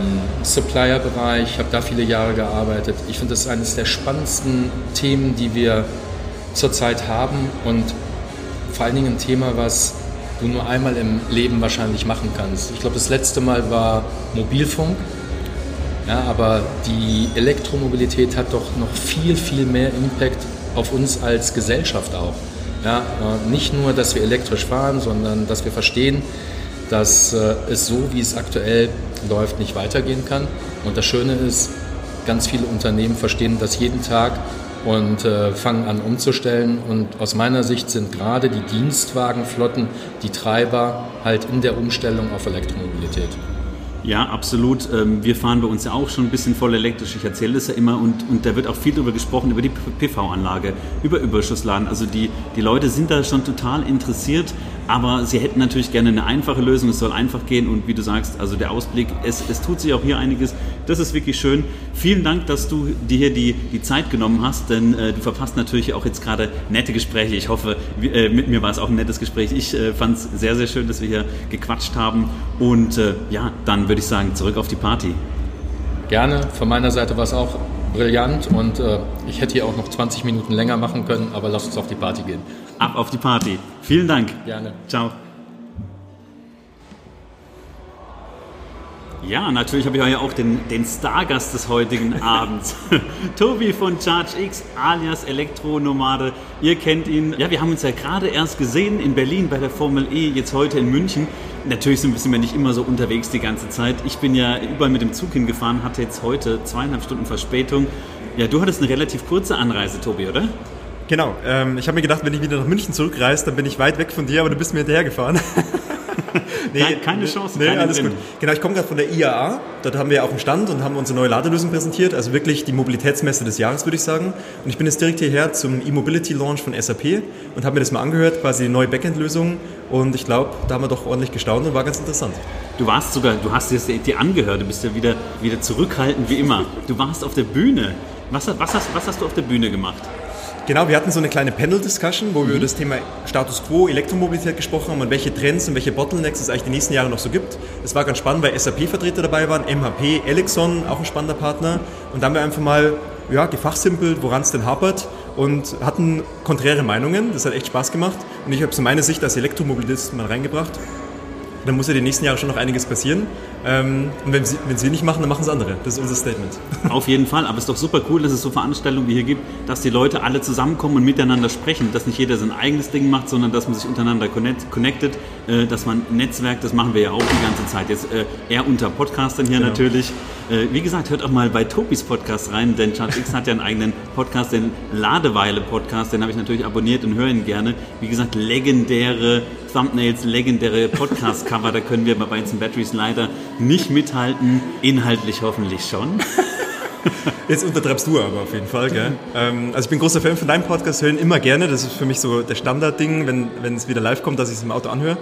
F: Supplier-Bereich, Ich habe da viele Jahre gearbeitet. Ich finde, das ist eines der spannendsten Themen, die wir zurzeit haben und vor allen Dingen ein Thema, was du nur einmal im Leben wahrscheinlich machen kannst. Ich glaube, das letzte Mal war Mobilfunk. Ja, aber die Elektromobilität hat doch noch viel, viel mehr Impact auf uns als Gesellschaft auch. Ja, äh, nicht nur, dass wir elektrisch fahren, sondern dass wir verstehen, dass äh, es so, wie es aktuell läuft, nicht weitergehen kann. Und das Schöne ist, ganz viele Unternehmen verstehen das jeden Tag und äh, fangen an umzustellen. Und aus meiner Sicht sind gerade die Dienstwagenflotten die Treiber halt in der Umstellung auf Elektromobilität.
B: Ja, absolut. Ähm, wir fahren bei uns ja auch schon ein bisschen voll elektrisch. Ich erzähle das ja immer und, und da wird auch viel darüber gesprochen, über die PV-Anlage, über Überschussladen. Also die, die Leute sind da schon total interessiert, aber sie hätten natürlich gerne eine einfache Lösung. Es soll einfach gehen und wie du sagst, also der Ausblick, es, es tut sich auch hier einiges. Das ist wirklich schön. Vielen Dank, dass du dir hier die, die Zeit genommen hast, denn äh, du verpasst natürlich auch jetzt gerade nette Gespräche. Ich hoffe, äh, mit mir war es auch ein nettes Gespräch. Ich äh, fand es sehr, sehr schön, dass wir hier gequatscht haben und äh, ja, dann würde ich sagen, zurück auf die Party.
F: Gerne. Von meiner Seite war es auch brillant und äh, ich hätte hier auch noch 20 Minuten länger machen können, aber lass uns auf die Party gehen.
B: Ab auf die Party. Vielen Dank.
F: Gerne.
B: Ciao. Ja, natürlich habe ich ja auch den, den Stargast des heutigen Abends. Tobi von ChargeX alias Elektronomade. Ihr kennt ihn. Ja, wir haben uns ja gerade erst gesehen in Berlin bei der Formel E, jetzt heute in München. Natürlich sind wir nicht immer so unterwegs die ganze Zeit. Ich bin ja überall mit dem Zug hingefahren, hatte jetzt heute zweieinhalb Stunden Verspätung. Ja, du hattest eine relativ kurze Anreise, Tobi, oder?
G: Genau. Ähm, ich habe mir gedacht, wenn ich wieder nach München zurückreise, dann bin ich weit weg von dir, aber du bist mir hinterhergefahren.
B: nee, keine, keine Chance.
G: Nee,
B: keine
G: alles
B: drin.
G: gut. Genau, ich komme gerade von der IAA. Dort haben wir auch einen Stand und haben unsere neue Ladelösung präsentiert. Also wirklich die Mobilitätsmesse des Jahres, würde ich sagen. Und ich bin jetzt direkt hierher zum E-Mobility-Launch von SAP und habe mir das mal angehört, quasi die neue Backend-Lösung. Und ich glaube, da haben wir doch ordentlich gestaunt und war ganz interessant.
B: Du warst sogar, du hast es dir angehört, du bist ja wieder, wieder zurückhaltend wie immer. Du warst auf der Bühne. Was, was, hast, was hast du auf der Bühne gemacht?
G: Genau, wir hatten so eine kleine Panel-Discussion, wo wir über das Thema Status Quo, Elektromobilität gesprochen haben und welche Trends und welche Bottlenecks es eigentlich die nächsten Jahre noch so gibt. Es war ganz spannend, weil SAP-Vertreter dabei waren, MHP, Elixon, auch ein spannender Partner. Und da haben wir einfach mal ja, gefachsimpelt, woran es denn hapert und hatten konträre Meinungen. Das hat echt Spaß gemacht. Und ich habe so meine Sicht als Elektromobilist mal reingebracht. Dann muss ja die nächsten Jahre schon noch einiges passieren. Ähm, und wenn wenn sie nicht machen, dann machen es andere. Das ist unser Statement.
B: Auf jeden Fall, aber es ist doch super cool, dass es so Veranstaltungen wie hier gibt, dass die Leute alle zusammenkommen und miteinander sprechen, dass nicht jeder sein eigenes Ding macht, sondern dass man sich untereinander connect, connectet, äh, dass man Netzwerk, das machen wir ja auch die ganze Zeit. Jetzt äh, eher unter Podcastern hier genau. natürlich. Äh, wie gesagt, hört auch mal bei Topis Podcast rein, denn ChartX hat ja einen eigenen Podcast, den Ladeweile-Podcast, den habe ich natürlich abonniert und höre ihn gerne. Wie gesagt, legendäre Thumbnails, legendäre Podcast-Cover, da können wir bei Bytes Batteries leider nicht mithalten, inhaltlich hoffentlich schon.
G: Jetzt untertreibst du aber auf jeden Fall, gell? Ähm, also ich bin großer Fan von deinem Podcast, hören immer gerne. Das ist für mich so der Standardding, wenn, wenn es wieder live kommt, dass ich es im Auto anhöre.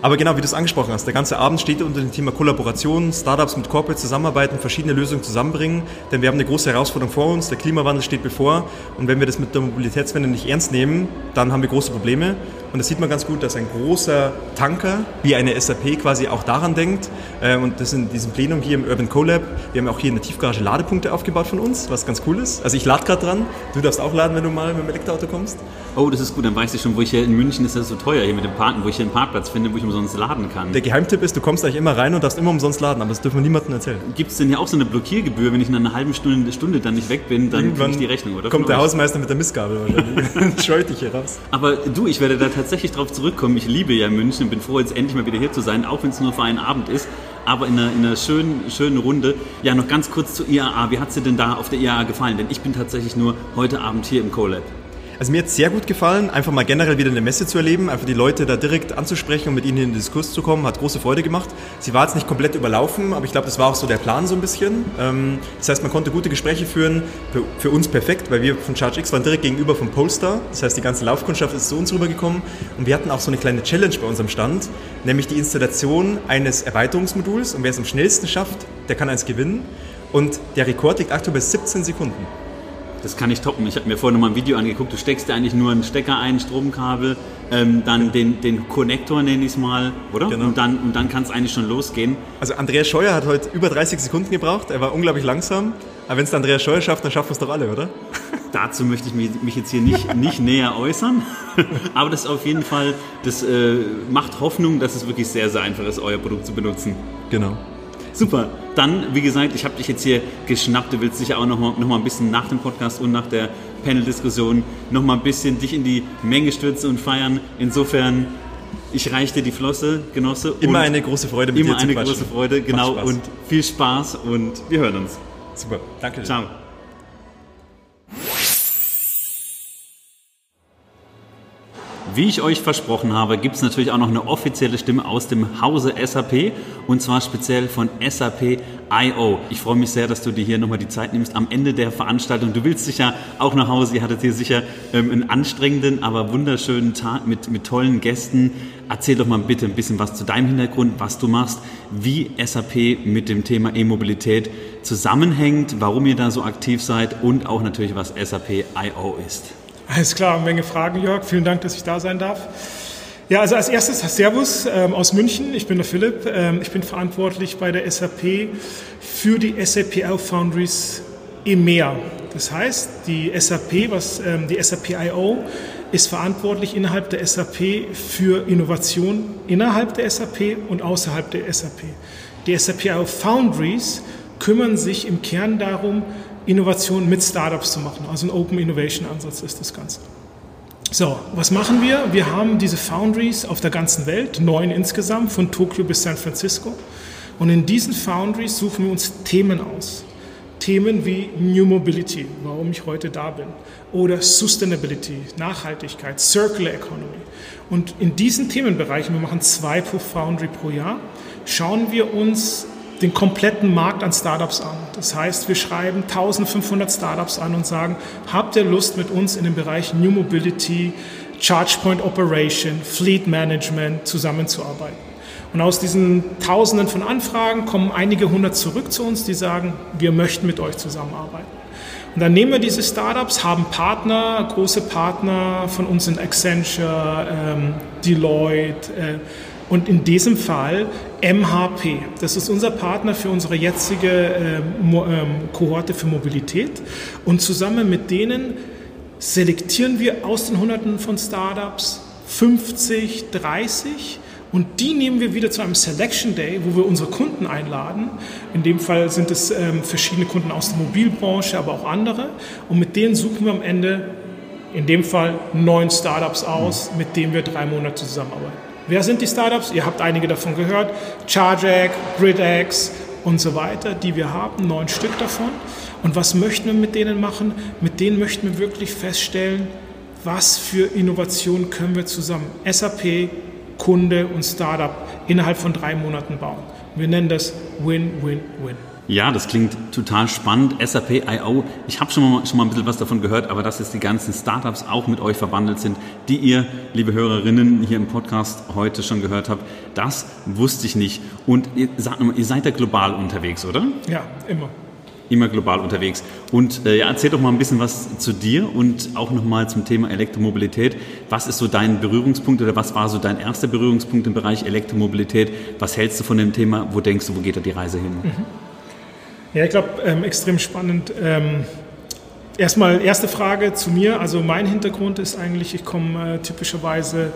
G: Aber genau, wie du es angesprochen hast, der ganze Abend steht unter dem Thema Kollaboration, Startups mit Corporate zusammenarbeiten, verschiedene Lösungen zusammenbringen, denn wir haben eine große Herausforderung vor uns, der Klimawandel steht bevor und wenn wir das mit der Mobilitätswende nicht ernst nehmen, dann haben wir große Probleme und das sieht man ganz gut, dass ein großer Tanker wie eine SAP quasi auch daran denkt äh, und das in diesem Plenum hier im Urban CoLab, wir haben auch hier in der Tiefgarage Ladepunkte aufgebaut von uns, was ganz cool ist. Also ich lade gerade dran, du darfst auch laden, wenn du mal mit dem Elektroauto kommst.
B: Oh, das ist gut, dann weiß ich schon, wo ich hier in München ist das so teuer hier mit dem Parken, wo ich hier einen Parkplatz finde, wo ich umsonst laden kann.
G: Der Geheimtipp ist, du kommst eigentlich immer rein und darfst immer umsonst laden, aber das dürfen wir niemandem erzählen.
B: Gibt es denn ja auch so eine Blockiergebühr, wenn ich in einer halben Stunde, Stunde dann nicht weg bin, dann kriege ich die Rechnung, oder?
G: Kommt der Hausmeister mit der Missgabel wahrscheinlich. Scheut dich hier raus.
B: Aber du, ich werde da tatsächlich drauf zurückkommen. Ich liebe ja München und bin froh, jetzt endlich mal wieder hier zu sein, auch wenn es nur für einen Abend ist. aber in einer, in einer schönen, schönen Runde. Ja, noch ganz kurz zur IAA. Wie hat es dir denn da auf der IAA gefallen? Denn ich bin tatsächlich nur heute Abend hier im CoLab.
G: Also mir hat es sehr gut gefallen, einfach mal generell wieder eine Messe zu erleben, einfach die Leute da direkt anzusprechen und mit ihnen in den Diskurs zu kommen, hat große Freude gemacht. Sie war jetzt nicht komplett überlaufen, aber ich glaube, das war auch so der Plan so ein bisschen. Ähm, das heißt, man konnte gute Gespräche führen, für, uns perfekt, weil wir von ChargeX waren direkt gegenüber vom Polestar. Das heißt, die ganze Laufkundschaft ist zu uns rübergekommen und wir hatten auch so eine kleine Challenge bei unserem Stand, nämlich die Installation eines Erweiterungsmoduls und wer es am schnellsten schafft, der kann eins gewinnen. Und der Rekord liegt aktuell bei 17 Sekunden.
B: Das kann ich toppen. Ich habe mir vorhin noch mal ein Video angeguckt. Du steckst dir eigentlich nur einen Stecker ein, Stromkabel, ähm, dann den, den Konnektor nenne ich es mal, oder?
G: Genau.
B: Und dann, und dann kann es eigentlich schon losgehen.
G: Also Andreas Scheuer hat heute über 30 Sekunden gebraucht. Er war unglaublich langsam. Aber wenn es Andreas Scheuer schafft, dann schaffen wir es doch alle, oder?
B: Dazu möchte ich mich, mich jetzt hier nicht, nicht näher äußern. Aber das ist auf jeden Fall, das äh, macht Hoffnung, dass es wirklich sehr, sehr einfach ist, euer Produkt zu benutzen.
G: Genau.
B: Super. Dann, wie gesagt, ich habe dich jetzt hier geschnappt. Du willst sicher auch noch mal, noch mal ein bisschen nach dem Podcast und nach der Panel-Diskussion noch mal ein bisschen dich in die Menge stürzen und feiern. Insofern, ich reiche dir die Flosse, Genosse.
G: Immer eine große Freude mit
B: immer
G: dir zu
B: eine
G: quatschen.
B: große Freude, genau. Und viel Spaß und wir hören uns.
G: Super. Danke.
B: Ciao. Wie ich euch versprochen habe, gibt es natürlich auch noch eine offizielle Stimme aus dem Hause SAP und zwar speziell von SAP IO. Ich freue mich sehr, dass du dir hier nochmal die Zeit nimmst am Ende der Veranstaltung. Du willst sicher auch nach Hause. Ihr hattet hier sicher ähm, einen anstrengenden, aber wunderschönen Tag mit, mit tollen Gästen. Erzähl doch mal bitte ein bisschen was zu deinem Hintergrund, was du machst, wie SAP mit dem Thema E-Mobilität zusammenhängt, warum ihr da so aktiv seid und auch natürlich, was SAP IO ist.
H: Alles klar, eine Menge Fragen, Jörg. Vielen Dank, dass ich da sein darf. Ja, also als erstes Servus ähm, aus München. Ich bin der Philipp. Ähm, ich bin verantwortlich bei der SAP für die SAP Foundries EMEA. Das heißt, die SAP, was ähm, die SAP IO ist verantwortlich innerhalb der SAP für Innovation innerhalb der SAP und außerhalb der SAP. Die SAP IO Foundries kümmern sich im Kern darum, Innovation mit Startups zu machen. Also ein Open Innovation Ansatz ist das Ganze. So, was machen wir? Wir haben diese Foundries auf der ganzen Welt, neun insgesamt, von Tokio bis San Francisco. Und in diesen Foundries suchen wir uns Themen aus. Themen wie New Mobility, warum ich heute da bin, oder Sustainability, Nachhaltigkeit, Circular Economy. Und in diesen Themenbereichen, wir machen zwei pro Foundry pro Jahr, schauen wir uns den kompletten Markt an Startups an. Das heißt, wir schreiben 1500 Startups an und sagen, habt ihr Lust mit uns in dem Bereich New Mobility, Charge Point Operation, Fleet Management zusammenzuarbeiten? Und aus diesen Tausenden von Anfragen kommen einige hundert zurück zu uns, die sagen, wir möchten mit euch zusammenarbeiten. Und dann nehmen wir diese Startups, haben Partner, große Partner von uns sind Accenture, ähm, Deloitte, äh, und in diesem Fall MHP. Das ist unser Partner für unsere jetzige äh, Mo ähm, Kohorte für Mobilität. Und zusammen mit denen selektieren wir aus den Hunderten von Startups 50, 30 und die nehmen wir wieder zu einem Selection Day, wo wir unsere Kunden einladen. In dem Fall sind es ähm, verschiedene Kunden aus der Mobilbranche, aber auch andere. Und mit denen suchen wir am Ende, in dem Fall, neun Startups aus, mit denen wir drei Monate zusammenarbeiten. Wer sind die Startups? Ihr habt einige davon gehört. ChargeX, GridX und so weiter, die wir haben, neun Stück davon. Und was möchten wir mit denen machen? Mit denen möchten wir wirklich feststellen, was für Innovationen können wir zusammen, SAP, Kunde und Startup, innerhalb von drei Monaten bauen. Wir nennen das Win-Win-Win.
B: Ja, das klingt total spannend. SAP IO, ich habe schon mal, schon mal ein bisschen was davon gehört, aber dass jetzt die ganzen Startups auch mit euch verwandelt sind, die ihr, liebe Hörerinnen, hier im Podcast heute schon gehört habt, das wusste ich nicht. Und ihr, sagt mal, ihr seid ja global unterwegs, oder?
H: Ja, immer.
B: Immer global unterwegs. Und äh, ja, erzähl doch mal ein bisschen was zu dir und auch nochmal zum Thema Elektromobilität. Was ist so dein Berührungspunkt oder was war so dein erster Berührungspunkt im Bereich Elektromobilität? Was hältst du von dem Thema? Wo denkst du, wo geht da die Reise hin?
H: Mhm. Ja, ich glaube, ähm, extrem spannend. Ähm, erstmal erste Frage zu mir. Also mein Hintergrund ist eigentlich, ich komme äh, typischerweise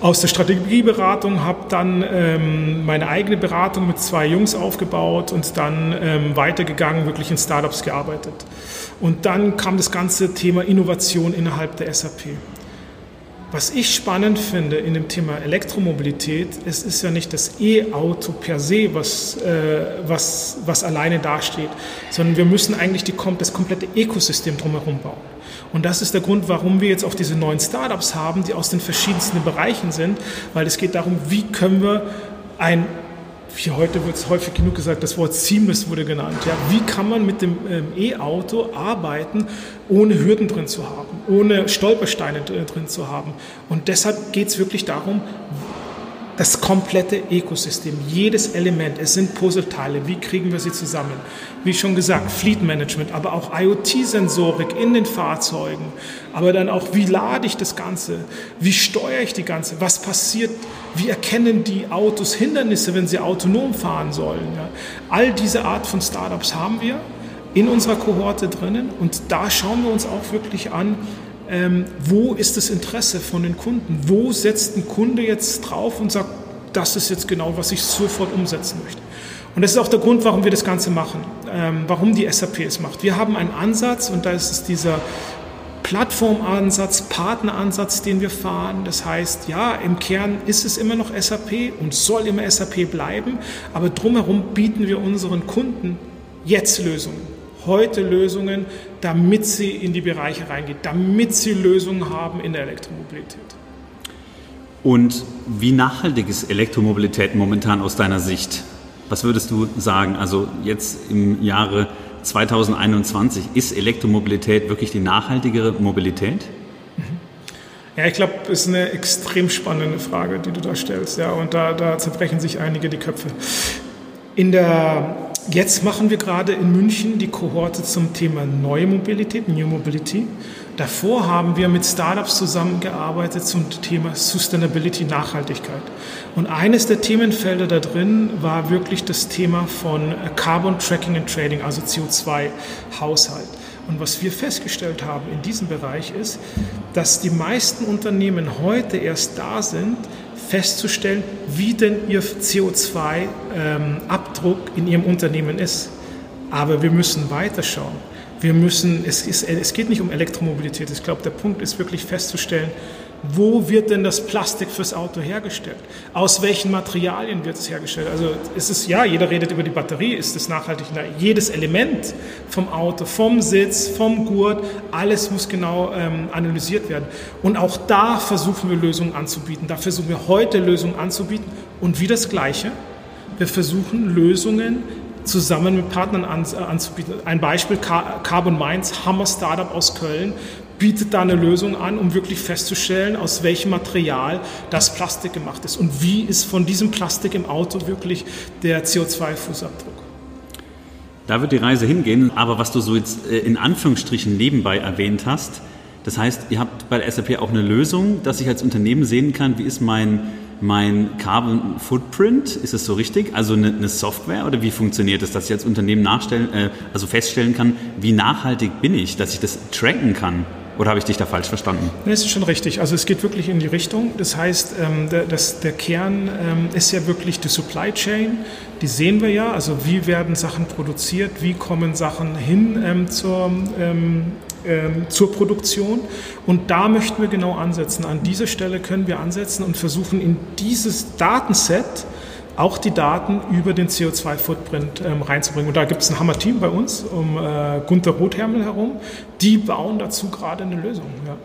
H: aus der Strategieberatung, habe dann ähm, meine eigene Beratung mit zwei Jungs aufgebaut und dann ähm, weitergegangen, wirklich in Startups gearbeitet. Und dann kam das ganze Thema Innovation innerhalb der SAP. Was ich spannend finde in dem Thema Elektromobilität, es ist ja nicht das E-Auto per se, was, äh, was, was alleine dasteht, sondern wir müssen eigentlich die, das komplette Ökosystem drumherum bauen. Und das ist der Grund, warum wir jetzt auch diese neuen Startups haben, die aus den verschiedensten Bereichen sind, weil es geht darum, wie können wir ein hier heute wird es häufig genug gesagt, das Wort Seamless wurde genannt. Ja, wie kann man mit dem ähm, E-Auto arbeiten, ohne Hürden drin zu haben, ohne Stolpersteine drin zu haben? Und deshalb geht es wirklich darum, das komplette Ökosystem, jedes Element, es sind Puzzleteile, wie kriegen wir sie zusammen? Wie schon gesagt, Fleet Management, aber auch IoT-Sensorik in den Fahrzeugen, aber dann auch, wie lade ich das Ganze? Wie steuere ich die Ganze? Was passiert? Wie erkennen die Autos Hindernisse, wenn sie autonom fahren sollen? Ja? All diese Art von Startups haben wir in unserer Kohorte drinnen und da schauen wir uns auch wirklich an, ähm, wo ist das Interesse von den Kunden? Wo setzt ein Kunde jetzt drauf und sagt, das ist jetzt genau, was ich sofort umsetzen möchte? Und das ist auch der Grund, warum wir das Ganze machen, ähm, warum die SAP es macht. Wir haben einen Ansatz und da ist es dieser Plattformansatz, Partneransatz, den wir fahren. Das heißt, ja, im Kern ist es immer noch SAP und soll immer SAP bleiben, aber drumherum bieten wir unseren Kunden jetzt Lösungen heute Lösungen, damit sie in die Bereiche reingehen, damit sie Lösungen haben in der Elektromobilität.
B: Und wie nachhaltig ist Elektromobilität momentan aus deiner Sicht? Was würdest du sagen? Also jetzt im Jahre 2021, ist Elektromobilität wirklich die nachhaltigere Mobilität? Mhm.
H: Ja, ich glaube, das ist eine extrem spannende Frage, die du da stellst. Ja, und da, da zerbrechen sich einige die Köpfe. In der Jetzt machen wir gerade in München die Kohorte zum Thema Neue Mobilität, New Mobility. Davor haben wir mit Startups zusammengearbeitet zum Thema Sustainability, Nachhaltigkeit. Und eines der Themenfelder da drin war wirklich das Thema von Carbon Tracking and Trading, also CO2-Haushalt. Und was wir festgestellt haben in diesem Bereich ist, dass die meisten Unternehmen heute erst da sind, festzustellen, wie denn ihr CO2-Abdruck ähm, in ihrem Unternehmen ist. Aber wir müssen weiterschauen. Wir müssen, es, ist, es geht nicht um Elektromobilität. Ich glaube, der Punkt ist wirklich festzustellen, wo wird denn das Plastik fürs Auto hergestellt? Aus welchen Materialien wird es hergestellt? Also ist es, ja, jeder redet über die Batterie, ist es nachhaltig? Na, jedes Element vom Auto, vom Sitz, vom Gurt, alles muss genau ähm, analysiert werden. Und auch da versuchen wir Lösungen anzubieten. Da versuchen wir heute Lösungen anzubieten. Und wie das Gleiche, wir versuchen Lösungen zusammen mit Partnern anzubieten. Ein Beispiel, Carbon Minds, Hammer Startup aus Köln, bietet da eine Lösung an, um wirklich festzustellen, aus welchem Material das Plastik gemacht ist und wie ist von diesem Plastik im Auto wirklich der CO2-Fußabdruck.
B: Da wird die Reise hingehen, aber was du so jetzt äh, in Anführungsstrichen nebenbei erwähnt hast, das heißt, ihr habt bei der SAP auch eine Lösung, dass ich als Unternehmen sehen kann, wie ist mein, mein Carbon Footprint, ist es so richtig? Also eine, eine, Software oder wie funktioniert das, dass ich als Unternehmen nachstellen, äh, also feststellen kann, wie nachhaltig bin ich, dass ich das tracken kann? Oder habe ich dich da falsch verstanden?
H: Nee, ist schon richtig. Also es geht wirklich in die Richtung. Das heißt, ähm, der, das, der Kern ähm, ist ja wirklich die Supply Chain. Die sehen wir ja. Also wie werden Sachen produziert, wie kommen Sachen hin ähm, zur, ähm, zur Produktion. Und da möchten wir genau ansetzen. An dieser Stelle können wir ansetzen und versuchen in dieses Datenset auch die Daten über den CO2-Footprint ähm, reinzubringen. Und da gibt es ein Hammer-Team bei uns um äh, Gunther Rothermel herum. Die bauen dazu gerade eine Lösung. Ja.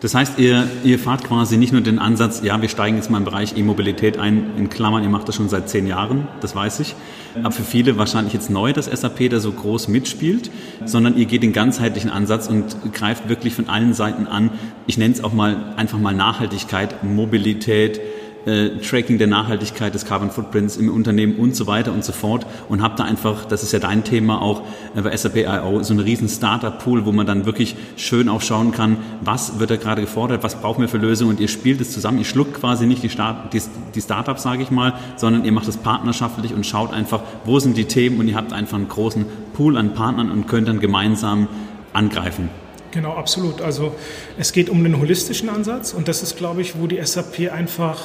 B: Das heißt, ihr, ihr fahrt quasi nicht nur den Ansatz, ja, wir steigen jetzt mal im Bereich E-Mobilität ein, in Klammern, ihr macht das schon seit zehn Jahren, das weiß ich. Aber für viele wahrscheinlich jetzt neu, dass SAP da so groß mitspielt, sondern ihr geht den ganzheitlichen Ansatz und greift wirklich von allen Seiten an. Ich nenne es auch mal einfach mal Nachhaltigkeit, Mobilität, äh, Tracking der Nachhaltigkeit des Carbon Footprints im Unternehmen und so weiter und so fort und habe da einfach, das ist ja dein Thema auch äh, bei SAP I.O., so einen riesen Startup-Pool, wo man dann wirklich schön auch schauen kann, was wird da gerade gefordert, was brauchen wir für Lösungen und ihr spielt es zusammen, ihr schluckt quasi nicht die, Start, die, die Startups, sage ich mal, sondern ihr macht es partnerschaftlich und schaut einfach, wo sind die Themen und ihr habt einfach einen großen Pool an Partnern und könnt dann gemeinsam angreifen.
H: Genau, absolut. Also es geht um den holistischen Ansatz und das ist, glaube ich, wo die SAP einfach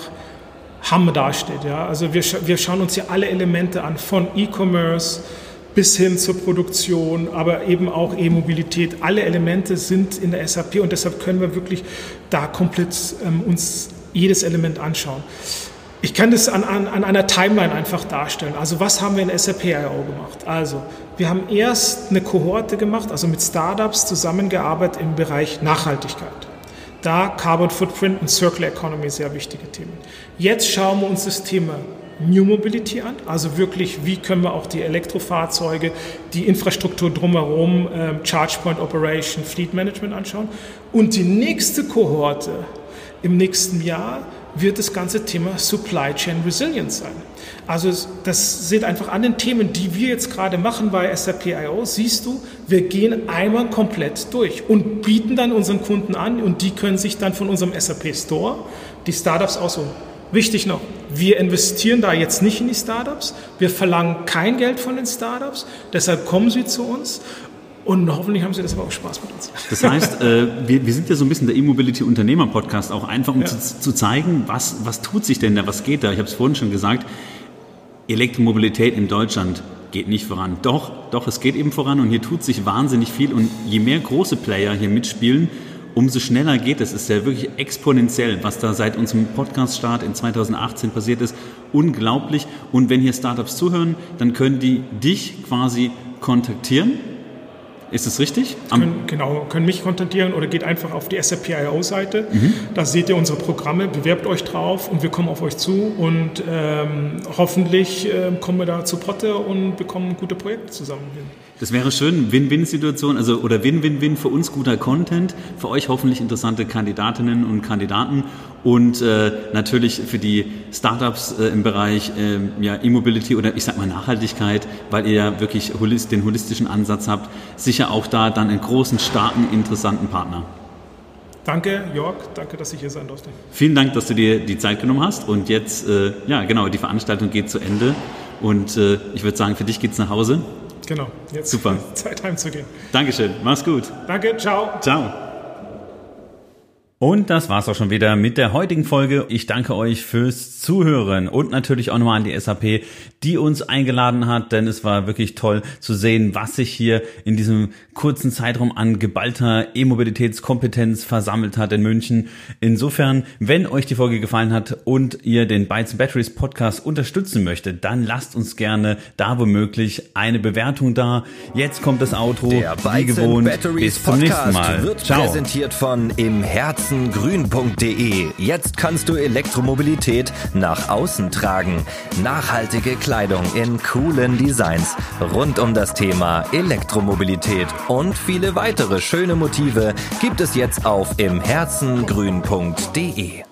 H: Hammer dasteht. Ja? Also wir, wir schauen uns hier alle Elemente an, von E-Commerce bis hin zur Produktion, aber eben auch E-Mobilität. Alle Elemente sind in der SAP und deshalb können wir wirklich da komplett ähm, uns jedes Element anschauen. Ich kann das an, an, an, einer Timeline einfach darstellen. Also was haben wir in SAP I.O. gemacht? Also wir haben erst eine Kohorte gemacht, also mit Startups zusammengearbeitet im Bereich Nachhaltigkeit. Da Carbon Footprint und Circular Economy sehr wichtige Themen. Jetzt schauen wir uns das Thema New Mobility an, also wirklich, wie können wir auch die Elektrofahrzeuge, die Infrastruktur drumherum, ähm, Charge Point Operation, Fleet Management anschauen. Und die nächste Kohorte im nächsten Jahr wird das ganze Thema Supply Chain Resilience sein. Also das sind einfach an den Themen, die wir jetzt gerade machen bei SAP I.O., siehst du, wir gehen einmal komplett durch und bieten dann unseren Kunden an und die können sich dann von unserem SAP Store die Startups aussuchen. Wichtig noch, wir investieren da jetzt nicht in die Startups, wir verlangen kein Geld von den Startups, deshalb kommen sie zu uns und hoffentlich haben Sie das aber auch Spaß mit uns.
B: Das heißt, äh, wir, wir, sind ja so ein bisschen der E-Mobility-Unternehmer-Podcast, auch einfach um ja. zu, zu, zeigen, was, was tut sich denn da, was geht da. Ich habe es vorhin schon gesagt, Elektromobilität in Deutschland geht nicht voran. Doch, doch, es geht eben voran und hier tut sich wahnsinnig viel und je mehr große Player hier mitspielen, umso schneller geht es. Es ist ja wirklich exponentiell, was da seit unserem Podcast-Start in 2018 passiert ist. Unglaublich. Und wenn hier Startups zuhören, dann können die dich quasi kontaktieren ist das richtig?
H: Können, genau, können mich kontaktieren oder geht einfach auf die SAP-IO-Seite. Mhm. Da seht ihr unsere Programme, bewerbt euch drauf und wir kommen auf euch zu und ähm, hoffentlich äh, kommen wir da zu Potte und bekommen gute Projekte zusammen hin.
B: Das wäre schön, Win-Win-Situation, also oder Win-Win-Win für uns guter Content, für euch hoffentlich interessante Kandidatinnen und Kandidaten und äh, natürlich für die Startups äh, im Bereich äh, ja, E-Mobility oder ich sag mal Nachhaltigkeit, weil ihr ja wirklich holist, den holistischen Ansatz habt, sicher auch da dann einen großen, starken, interessanten Partner.
H: Danke, Jörg. Danke, dass ich hier sein durfte.
B: Vielen Dank, dass du dir die Zeit genommen hast. Und jetzt, äh, ja, genau, die Veranstaltung geht zu Ende. Und äh, ich würde sagen, für dich geht's nach Hause.
H: Genau, jetzt
B: Super.
H: Zeit heimzugehen.
B: Dankeschön, mach's gut.
H: Danke, ciao.
B: Ciao. Und das war's auch schon wieder mit der heutigen Folge. Ich danke euch fürs Zuhören und natürlich auch nochmal an die SAP, die uns eingeladen hat, denn es war wirklich toll zu sehen, was sich hier in diesem kurzen Zeitraum an geballter E-Mobilitätskompetenz versammelt hat in München. Insofern, wenn euch die Folge gefallen hat und ihr den Bytes Batteries Podcast unterstützen möchtet, dann lasst uns gerne da womöglich eine Bewertung da. Jetzt kommt das Outro,
A: der wie gewohnt. Bis zum nächsten Mal. wird Ciao. präsentiert von im Herzen grün.de. Jetzt kannst du Elektromobilität nach außen tragen. Nachhaltige Kleidung in coolen Designs rund um das Thema Elektromobilität und viele weitere schöne Motive gibt es jetzt auf imherzengrün.de.